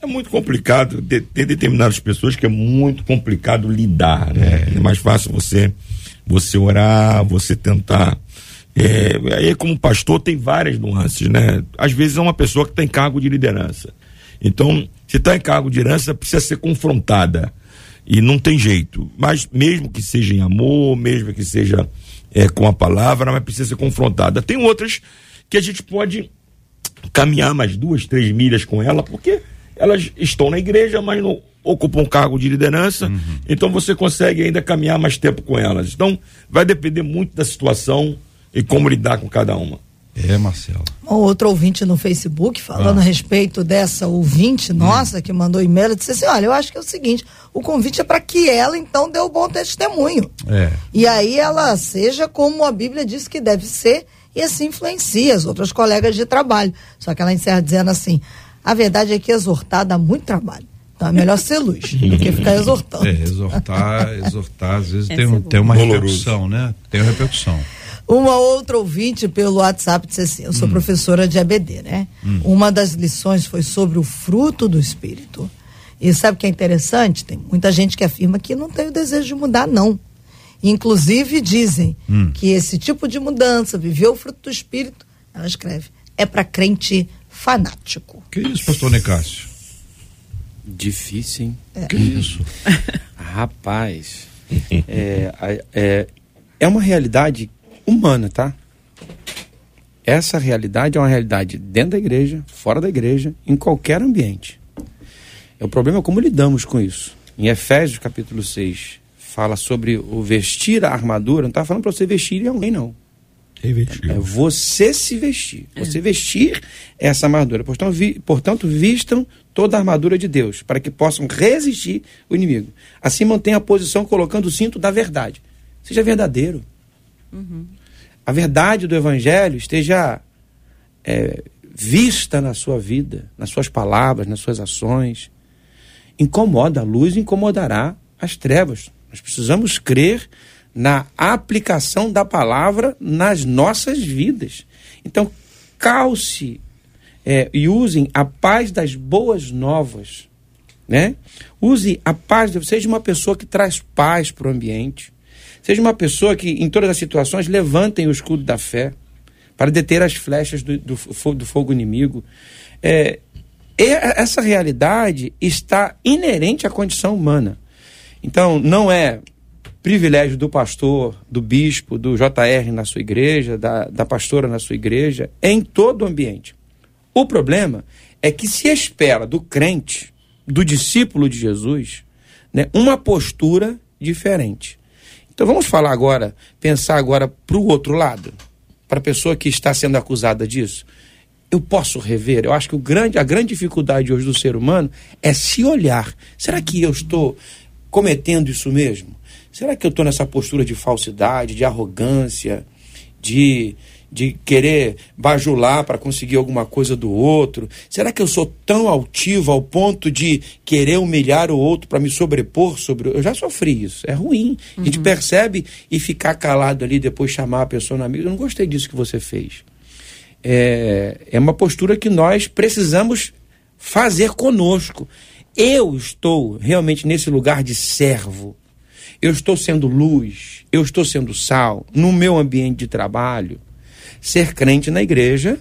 É muito complicado, ter, ter determinadas pessoas que é muito complicado lidar, né? É, é mais fácil você, você orar, você tentar. É, aí, como pastor, tem várias nuances, né? Às vezes é uma pessoa que tem cargo de liderança. Então, se está em cargo de liderança, precisa ser confrontada e não tem jeito. Mas mesmo que seja em amor, mesmo que seja é, com a palavra, mas precisa ser confrontada. Tem outras que a gente pode caminhar mais duas, três milhas com ela, porque elas estão na igreja, mas não ocupam um cargo de liderança, uhum. então você consegue ainda caminhar mais tempo com elas. Então, vai depender muito da situação e como lidar com cada uma. É, Marcelo. Um outro ouvinte no Facebook, falando ah. a respeito dessa ouvinte hum. nossa hum. que mandou e-mail, disse assim: olha, eu acho que é o seguinte, o convite é para que ela então dê o bom testemunho. É. E aí ela seja como a Bíblia diz que deve ser, e assim influencia as outras colegas de trabalho. Só que ela encerra dizendo assim: a verdade é que exortar dá muito trabalho. Então é melhor ser luz do que ficar exortando. É, exortar, exortar, às vezes tem, é tem uma repercussão, né? Tem uma repercussão. Uma outra ouvinte pelo WhatsApp disse assim: Eu sou hum. professora de ABD, né? Hum. Uma das lições foi sobre o fruto do espírito. E sabe o que é interessante? Tem muita gente que afirma que não tem o desejo de mudar, não. Inclusive dizem hum. que esse tipo de mudança, viver o fruto do espírito, ela escreve, é para crente fanático. Que isso, pastor Necácio? Difícil, hein? É. Que isso? Rapaz, é, é, é uma realidade humana, tá? Essa realidade é uma realidade dentro da igreja, fora da igreja, em qualquer ambiente. O problema é como lidamos com isso. Em Efésios capítulo 6, fala sobre o vestir a armadura, não está falando para você vestir em alguém, não. Revestir. É você se vestir. Você vestir essa armadura. Portanto, vi, portanto, vistam toda a armadura de Deus, para que possam resistir o inimigo. Assim mantenha a posição colocando o cinto da verdade. Seja verdadeiro. Uhum. A verdade do Evangelho esteja é, vista na sua vida, nas suas palavras, nas suas ações. Incomoda a luz, incomodará as trevas. Nós precisamos crer na aplicação da palavra nas nossas vidas. Então, calce é, e usem a paz das boas novas. Né? Use a paz, seja uma pessoa que traz paz para o ambiente. Seja uma pessoa que, em todas as situações, levantem o escudo da fé para deter as flechas do, do, do fogo inimigo. É, essa realidade está inerente à condição humana. Então, não é privilégio do pastor, do bispo, do JR na sua igreja, da, da pastora na sua igreja, é em todo o ambiente. O problema é que se espera do crente, do discípulo de Jesus, né, uma postura diferente. Então vamos falar agora, pensar agora para o outro lado, para a pessoa que está sendo acusada disso. Eu posso rever? Eu acho que o grande, a grande dificuldade hoje do ser humano é se olhar. Será que eu estou cometendo isso mesmo? Será que eu estou nessa postura de falsidade, de arrogância, de, de querer bajular para conseguir alguma coisa do outro? Será que eu sou tão altivo ao ponto de querer humilhar o outro para me sobrepor sobre. Eu já sofri isso, é ruim. Uhum. A gente uhum. percebe e ficar calado ali, depois chamar a pessoa na amiga. Eu não gostei disso que você fez. É, é uma postura que nós precisamos fazer conosco. Eu estou realmente nesse lugar de servo eu estou sendo luz, eu estou sendo sal no meu ambiente de trabalho. Ser crente na igreja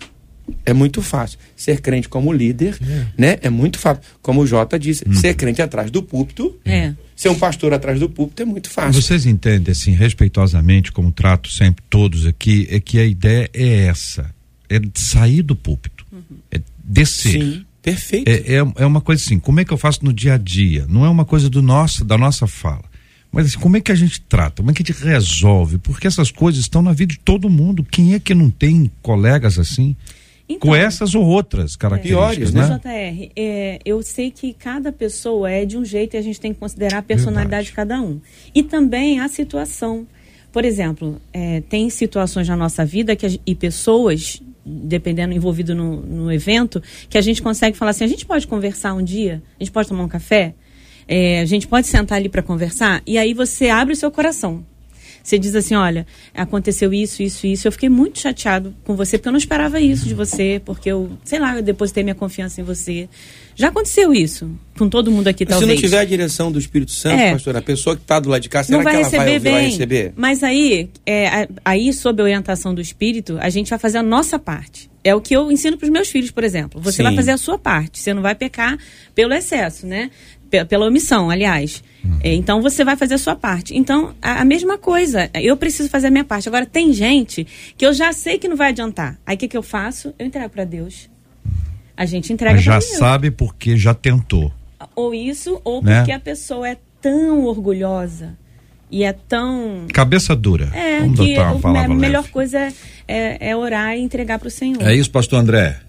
é muito fácil. Ser crente como líder, é. né? É muito fácil. Como o Jota disse, hum. ser crente atrás do púlpito, é. ser um pastor atrás do púlpito é muito fácil. Vocês entendem, assim, respeitosamente, como trato sempre todos aqui, é que a ideia é essa: é sair do púlpito, uhum. é descer. Sim. Perfeito. É, é, é, uma coisa assim, como é que eu faço no dia a dia? Não é uma coisa do nosso, da nossa fala. Mas assim, como é que a gente trata? Como é que a gente resolve? Porque essas coisas estão na vida de todo mundo. Quem é que não tem colegas assim? Então, com essas ou outras características, é, né? JR, é, eu sei que cada pessoa é de um jeito e a gente tem que considerar a personalidade Verdade. de cada um. E também a situação. Por exemplo, é, tem situações na nossa vida que a, e pessoas, dependendo envolvido no, no evento, que a gente consegue falar assim: a gente pode conversar um dia? A gente pode tomar um café? É, a gente pode sentar ali para conversar e aí você abre o seu coração. Você diz assim, olha, aconteceu isso, isso, isso. Eu fiquei muito chateado com você porque eu não esperava isso de você, porque eu, sei lá, eu depositei minha confiança em você. Já aconteceu isso com todo mundo aqui, talvez. Se não tiver a direção do Espírito Santo, é. pastor, a pessoa que está do lado de cá, será não vai que ela receber vai, bem. vai receber? Mas aí, é, aí, sob a orientação do Espírito, a gente vai fazer a nossa parte. É o que eu ensino para os meus filhos, por exemplo. Você Sim. vai fazer a sua parte. Você não vai pecar pelo excesso, né? Pela omissão, aliás. Uhum. É, então você vai fazer a sua parte. Então, a, a, mesma coisa, eu preciso fazer a minha parte. Agora, tem gente que eu já sei que não vai adiantar. Aí o que, que eu faço? Eu entrego para Deus. A gente entrega Mas já sabe porque já tentou. Ou isso, ou né? porque a pessoa é tão orgulhosa e é tão. Cabeça dura. É, Vamos que a melhor leve. coisa é, é, é orar e entregar para o Senhor. É isso, pastor André.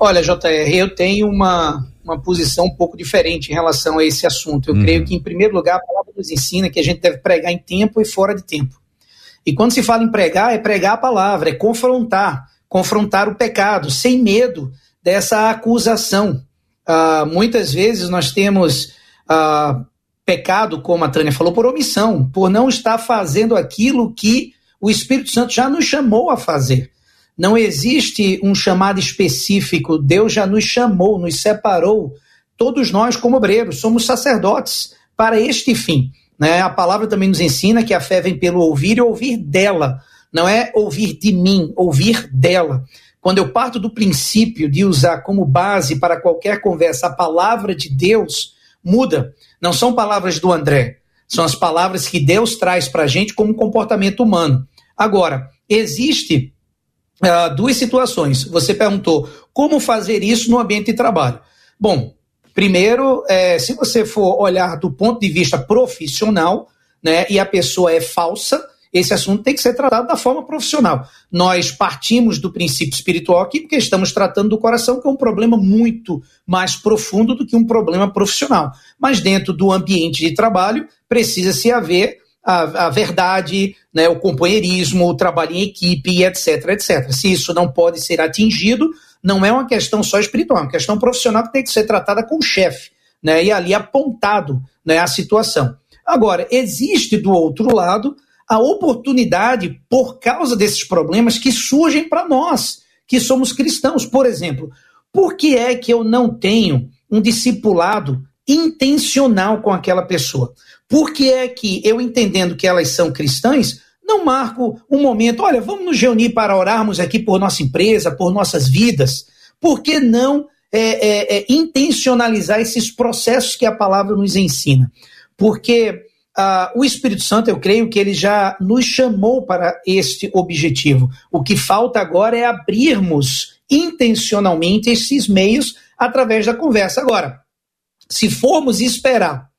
Olha, JR, eu tenho uma, uma posição um pouco diferente em relação a esse assunto. Eu uhum. creio que, em primeiro lugar, a palavra nos ensina que a gente deve pregar em tempo e fora de tempo. E quando se fala em pregar, é pregar a palavra, é confrontar, confrontar o pecado, sem medo dessa acusação. Uh, muitas vezes nós temos uh, pecado, como a Tânia falou, por omissão, por não estar fazendo aquilo que o Espírito Santo já nos chamou a fazer. Não existe um chamado específico. Deus já nos chamou, nos separou. Todos nós, como obreiros, somos sacerdotes para este fim. Né? A palavra também nos ensina que a fé vem pelo ouvir e ouvir dela. Não é ouvir de mim, ouvir dela. Quando eu parto do princípio de usar como base para qualquer conversa a palavra de Deus, muda. Não são palavras do André, são as palavras que Deus traz para a gente como comportamento humano. Agora, existe uh, duas situações. Você perguntou como fazer isso no ambiente de trabalho. Bom, primeiro, é, se você for olhar do ponto de vista profissional, né, e a pessoa é falsa, esse assunto tem que ser tratado da forma profissional. Nós partimos do princípio espiritual aqui porque estamos tratando do coração, que é um problema muito mais profundo do que um problema profissional. Mas dentro do ambiente de trabalho, precisa-se haver a, a verdade, né, o companheirismo, o trabalho em equipe, etc, etc. Se isso não pode ser atingido, não é uma questão só espiritual, é uma questão profissional que tem que ser tratada com o chefe, né, e ali apontado né, a situação. Agora, existe do outro lado a oportunidade por causa desses problemas que surgem para nós, que somos cristãos. Por exemplo, por que é que eu não tenho um discipulado intencional com aquela pessoa? Por que é que eu, entendendo que elas são cristãs, não marco um momento, olha, vamos nos reunir para orarmos aqui por nossa empresa, por nossas vidas? Por que não é, é, é, intencionalizar esses processos que a palavra nos ensina? Porque ah, o Espírito Santo, eu creio que ele já nos chamou para este objetivo. O que falta agora é abrirmos intencionalmente esses meios através da conversa. Agora, se formos esperar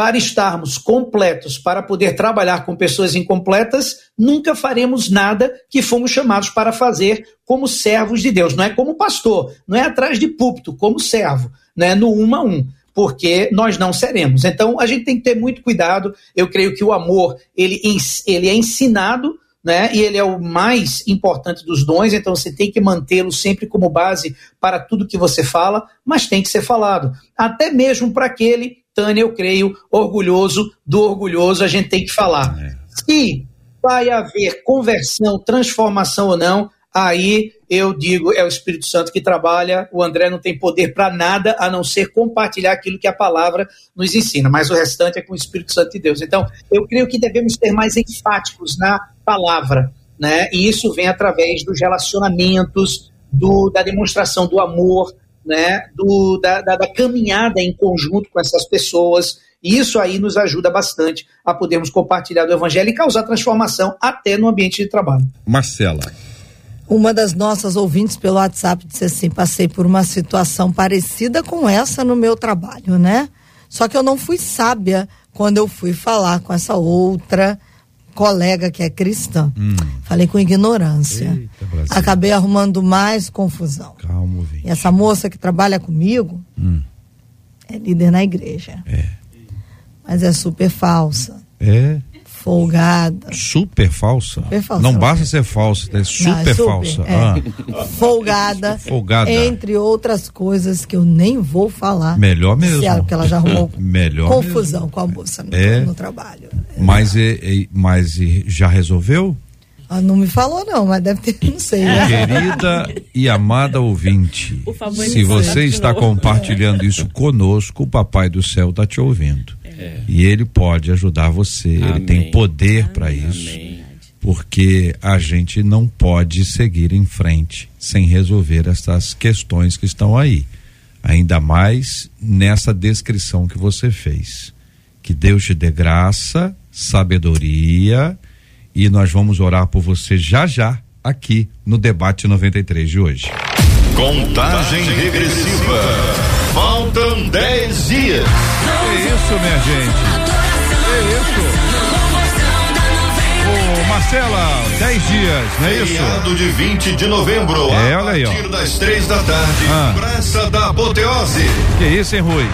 para estarmos completos, para poder trabalhar com pessoas incompletas, nunca faremos nada que fomos chamados para fazer como servos de Deus. Não é como pastor, não é atrás de púlpito, como servo, não é no um a um porque nós não seremos. Então a gente tem que ter muito cuidado. Eu creio que o amor ele, ele é ensinado, né? E ele é o mais importante dos dons. Então você tem que mantê-lo sempre como base para tudo que você fala, mas tem que ser falado, até mesmo para aquele Tânia, eu creio, orgulhoso do orgulhoso, a gente tem que falar. É. Se vai haver conversão, transformação ou não, aí eu digo, é o Espírito Santo que trabalha, o André não tem poder para nada a não ser compartilhar aquilo que a palavra nos ensina, mas o restante é com o Espírito Santo de Deus. Então, eu creio que devemos ser mais enfáticos na palavra, né? E isso vem através dos relacionamentos, do, da demonstração do amor, né, do, da, da, da caminhada em conjunto com essas pessoas. E isso aí nos ajuda bastante a podermos compartilhar do Evangelho e causar transformação até no ambiente de trabalho. Marcela. Uma das nossas ouvintes pelo WhatsApp disse assim: passei por uma situação parecida com essa no meu trabalho, né? Só que eu não fui sábia quando eu fui falar com essa outra colega que é cristã. Hum. Falei com ignorância. Eita, Acabei arrumando mais confusão. Calma. E essa moça que trabalha comigo hum. é líder na igreja. É. Mas é super falsa. É folgada. Super falsa? Super falsa. Não basta ser falsa, é super, Não, é super falsa. É. Ah. Folgada. Folgada. Entre outras coisas que eu nem vou falar. Melhor mesmo. Porque ela já arrumou Melhor confusão mesmo. com a moça no, é. no trabalho. Mas, e, mas já resolveu? Ah, não me falou não, mas deve ter, não sei. Né? Querida e amada ouvinte, favor, se você está compartilhando isso conosco, o Papai do Céu está te ouvindo. É. E ele pode ajudar você, Amém. ele tem poder para isso. Amém. Porque a gente não pode seguir em frente sem resolver essas questões que estão aí. Ainda mais nessa descrição que você fez. Que Deus te dê graça, sabedoria e nós vamos orar por você já já aqui no debate 93 de hoje. Contagem regressiva. Faltam 10 dias. Que isso, minha gente? Que isso? Ô, Marcela, 10 dias, não é isso? Feriado de 20 de novembro. É, olha aí, ó. A partir das 3 da tarde. Ah. Praça da Apoteose. Que isso, hein, Rui?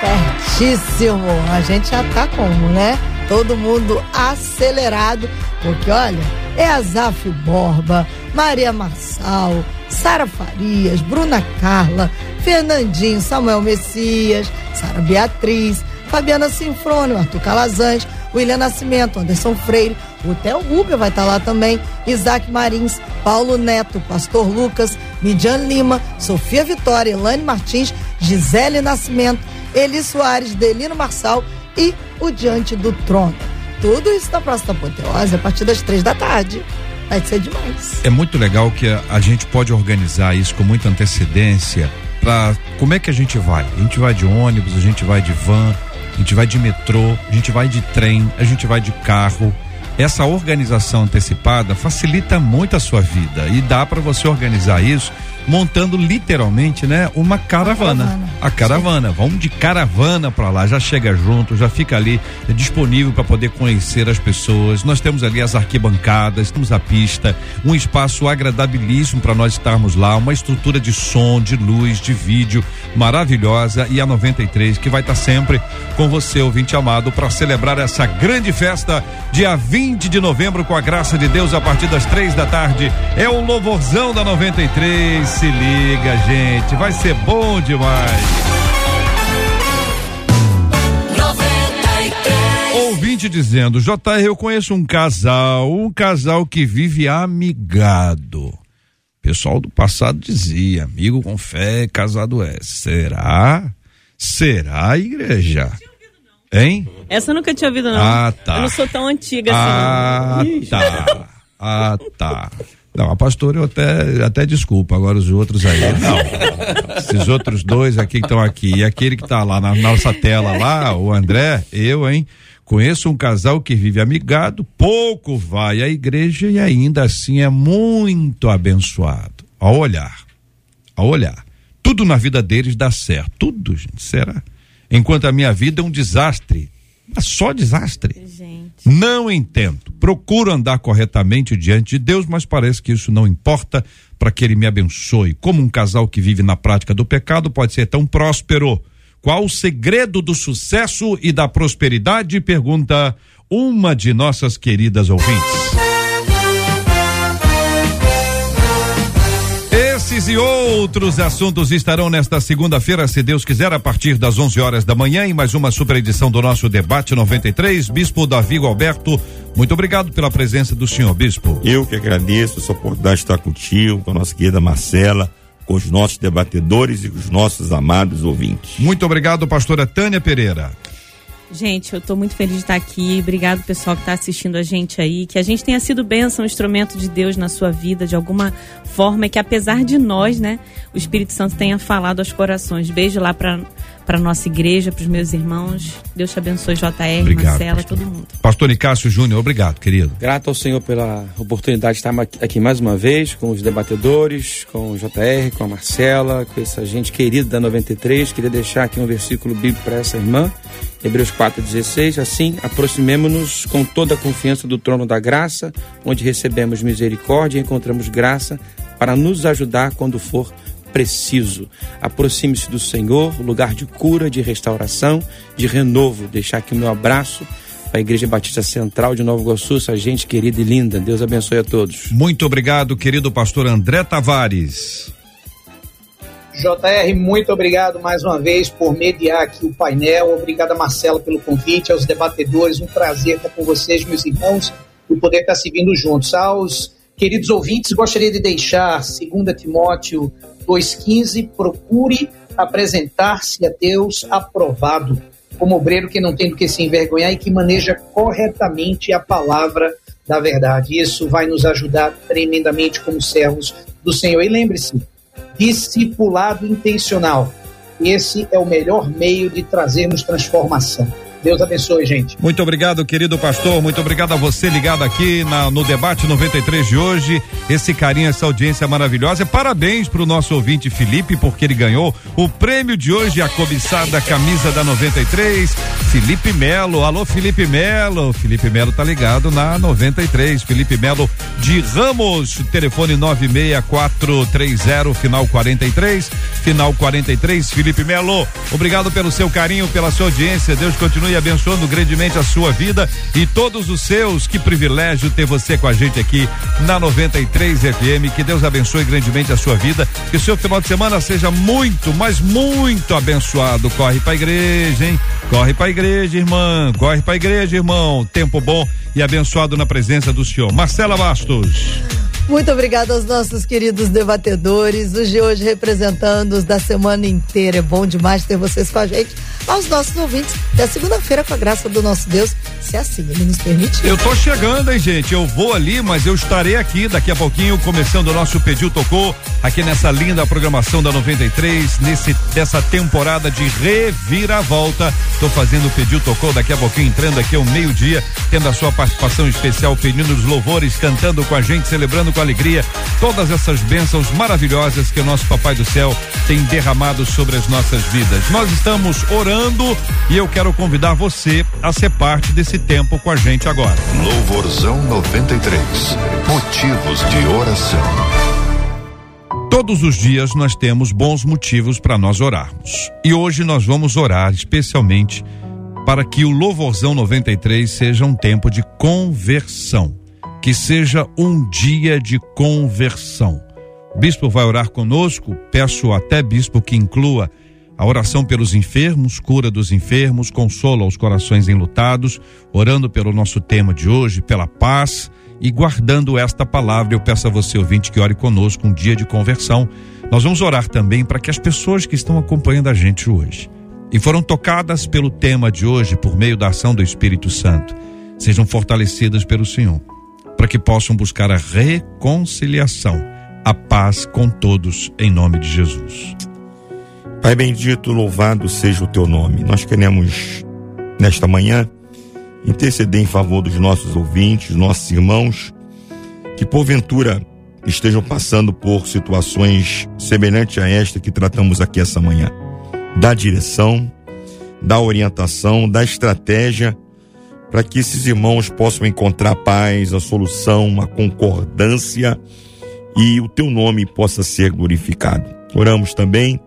Pertíssimo. A gente já tá como, né? Todo mundo acelerado, porque olha, é Azaf Borba, Maria Marçal, Sara Farias, Bruna Carla, Fernandinho, Samuel Messias, Sara Beatriz, Fabiana Sinfrônio, Arthur Calazans, William Nascimento, Anderson Freire, o Theo Guga vai estar lá também, Isaac Marins, Paulo Neto, Pastor Lucas, Midian Lima, Sofia Vitória, Elane Martins, Gisele Nascimento, Eli Soares, Delino Marçal e o Diante do Trono. Tudo isso na da Apoteose a partir das três da tarde. Vai ser demais. É muito legal que a, a gente pode organizar isso com muita antecedência para como é que a gente vai? A gente vai de ônibus, a gente vai de van, a gente vai de metrô, a gente vai de trem, a gente vai de carro. Essa organização antecipada facilita muito a sua vida e dá para você organizar isso montando literalmente, né, uma caravana. caravana. A caravana, Sim. vamos de caravana para lá, já chega junto, já fica ali é disponível para poder conhecer as pessoas. Nós temos ali as arquibancadas, temos a pista, um espaço agradabilíssimo para nós estarmos lá, uma estrutura de som, de luz, de vídeo maravilhosa e a 93 que vai estar tá sempre com você, ouvinte amado, para celebrar essa grande festa dia 20 de novembro com a graça de Deus a partir das três da tarde. É o louvorzão da 93 se liga, gente. Vai ser bom demais. 93. Ouvinte dizendo: JR, eu conheço um casal, um casal que vive amigado. pessoal do passado dizia, amigo com fé, casado é. Será? Será, igreja? Hein? Essa eu nunca tinha ouvido, não. Ah, tá. Eu não sou tão antiga ah, assim. Ah, tá. Ah, tá. Não, a pastora eu até, até desculpa, agora os outros aí, não. Esses outros dois aqui que estão aqui, e aquele que está lá na nossa tela lá, o André, eu, hein? Conheço um casal que vive amigado, pouco vai à igreja e ainda assim é muito abençoado. Ao olhar, ao olhar. Tudo na vida deles dá certo. Tudo, gente, será? Enquanto a minha vida é um desastre. Mas só desastre. Gente. Não entendo. Procuro andar corretamente diante de Deus, mas parece que isso não importa para que Ele me abençoe. Como um casal que vive na prática do pecado pode ser tão próspero? Qual o segredo do sucesso e da prosperidade? Pergunta uma de nossas queridas ouvintes. Esses e outros assuntos estarão nesta segunda-feira, se Deus quiser, a partir das 11 horas da manhã, em mais uma super edição do nosso debate 93. Bispo Davi Alberto, muito obrigado pela presença do senhor Bispo. Eu que agradeço essa oportunidade de estar contigo, com a nossa querida Marcela, com os nossos debatedores e com os nossos amados ouvintes. Muito obrigado, pastora Tânia Pereira. Gente, eu estou muito feliz de estar aqui. Obrigado, pessoal que está assistindo a gente aí. Que a gente tenha sido bênção, instrumento de Deus na sua vida, de alguma forma, e que apesar de nós, né, o Espírito Santo tenha falado aos corações. Beijo lá para para nossa igreja, para os meus irmãos. Deus te abençoe, JR, obrigado, Marcela, pastor. todo mundo. Pastor Nicásio Júnior, obrigado, querido. Grato ao Senhor pela oportunidade de estar aqui mais uma vez com os debatedores, com o JR, com a Marcela, com essa gente querida da 93. Queria deixar aqui um versículo bíblico para essa irmã. Hebreus 4,16, assim, aproximemo-nos com toda a confiança do trono da graça, onde recebemos misericórdia e encontramos graça para nos ajudar quando for preciso. Aproxime-se do Senhor, lugar de cura, de restauração, de renovo. Deixar aqui o meu abraço para a Igreja Batista Central de Nova Iguaçu, essa gente querida e linda. Deus abençoe a todos. Muito obrigado, querido pastor André Tavares. JR, muito obrigado mais uma vez por mediar aqui o painel. Obrigado, Marcelo, pelo convite, aos debatedores. Um prazer estar com vocês, meus irmãos, e poder estar seguindo juntos. Aos queridos ouvintes, gostaria de deixar 2 Timóteo 2,15, procure apresentar-se a Deus aprovado, como obreiro que não tem do que se envergonhar e que maneja corretamente a palavra da verdade. Isso vai nos ajudar tremendamente como servos do Senhor. E lembre-se, discipulado intencional. Esse é o melhor meio de trazermos transformação. Deus abençoe, gente. Muito obrigado, querido pastor. Muito obrigado a você ligado aqui na, no debate 93 de hoje. Esse carinho, essa audiência maravilhosa. Parabéns para o nosso ouvinte Felipe, porque ele ganhou o prêmio de hoje, a cobiçada camisa da 93. Felipe Melo. Alô, Felipe Melo. Felipe Melo tá ligado na 93. Felipe Melo de Ramos. Telefone 96430, final 43. Final 43. Felipe Melo, obrigado pelo seu carinho, pela sua audiência. Deus continue continue abençoando grandemente a sua vida e todos os seus. Que privilégio ter você com a gente aqui na 93 FM. Que Deus abençoe grandemente a sua vida. Que o seu final de semana seja muito, mas muito abençoado. Corre para a igreja, hein? Corre para a igreja, irmã. Corre para a igreja, irmão. Tempo bom e abençoado na presença do Senhor. Marcela Bastos. Muito obrigada aos nossos queridos debatedores, os de hoje representando os da semana inteira. É bom demais ter vocês com a gente. Aos nossos ouvintes, até segunda-feira, com a graça do nosso Deus, se assim ele nos permitir. Eu tô chegando, hein, gente? Eu vou ali, mas eu estarei aqui daqui a pouquinho, começando o nosso Pediu Tocou, aqui nessa linda programação da 93, nesse, dessa temporada de reviravolta. Tô fazendo o Pediu Tocou daqui a pouquinho, entrando aqui ao meio-dia, tendo a sua participação especial, pedindo os louvores, cantando com a gente, celebrando com alegria todas essas bênçãos maravilhosas que o nosso Papai do Céu tem derramado sobre as nossas vidas. Nós estamos orando e eu quero convidar você a ser parte desse tempo com a gente agora. Louvorzão 93. Motivos de oração. Todos os dias nós temos bons motivos para nós orarmos. E hoje nós vamos orar especialmente para que o Louvorzão 93 seja um tempo de conversão que seja um dia de conversão. O bispo vai orar conosco, peço até bispo que inclua a oração pelos enfermos, cura dos enfermos, consolo aos corações enlutados, orando pelo nosso tema de hoje, pela paz E guardando esta palavra, eu peço a você, ouvinte, que ore conosco um dia de conversão. Nós vamos orar também para que as pessoas que estão acompanhando a gente hoje e foram tocadas pelo tema de hoje por meio da ação do Espírito Santo sejam fortalecidas pelo Senhor, para que possam buscar a reconciliação, a paz com todos, em nome de Jesus. Pai bendito, louvado seja o teu nome. Nós queremos, nesta manhã, interceder em favor dos nossos ouvintes, nossos irmãos, que porventura estejam passando por situações semelhantes a esta que tratamos aqui essa manhã. Da direção, da orientação, da estratégia, para que esses irmãos possam encontrar paz, a solução, a concordância e o teu nome possa ser glorificado. Oramos também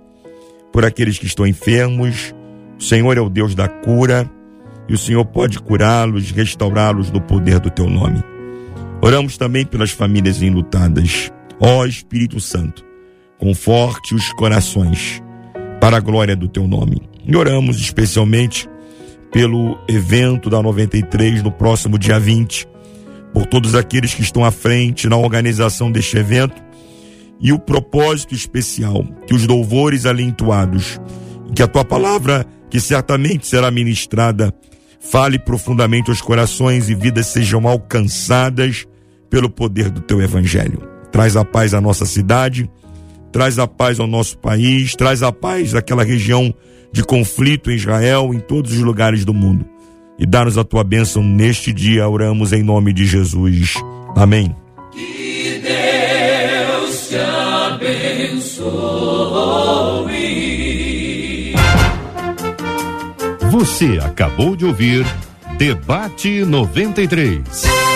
por aqueles que estão enfermos. O Senhor é o Deus da cura e o Senhor pode curá-los, restaurá-los no poder do teu nome. Oramos também pelas famílias enlutadas. Ó Espírito Santo, conforte os corações para a glória do teu nome. E oramos especialmente pelo evento da 93 no próximo dia 20, por todos aqueles que estão à frente na organização deste evento e o propósito especial que os louvores ali entoados, que a tua palavra, que certamente será ministrada, fale profundamente aos corações e vidas sejam alcançadas pelo poder do teu evangelho. Traz a paz à nossa cidade, traz a paz ao nosso país, traz a paz àquela região de conflito em Israel, em todos os lugares do mundo. E dá-nos a tua bênção neste dia, oramos em nome de Jesus. Amém. Que Deus te abençoe. Você acabou de ouvir Debate 93.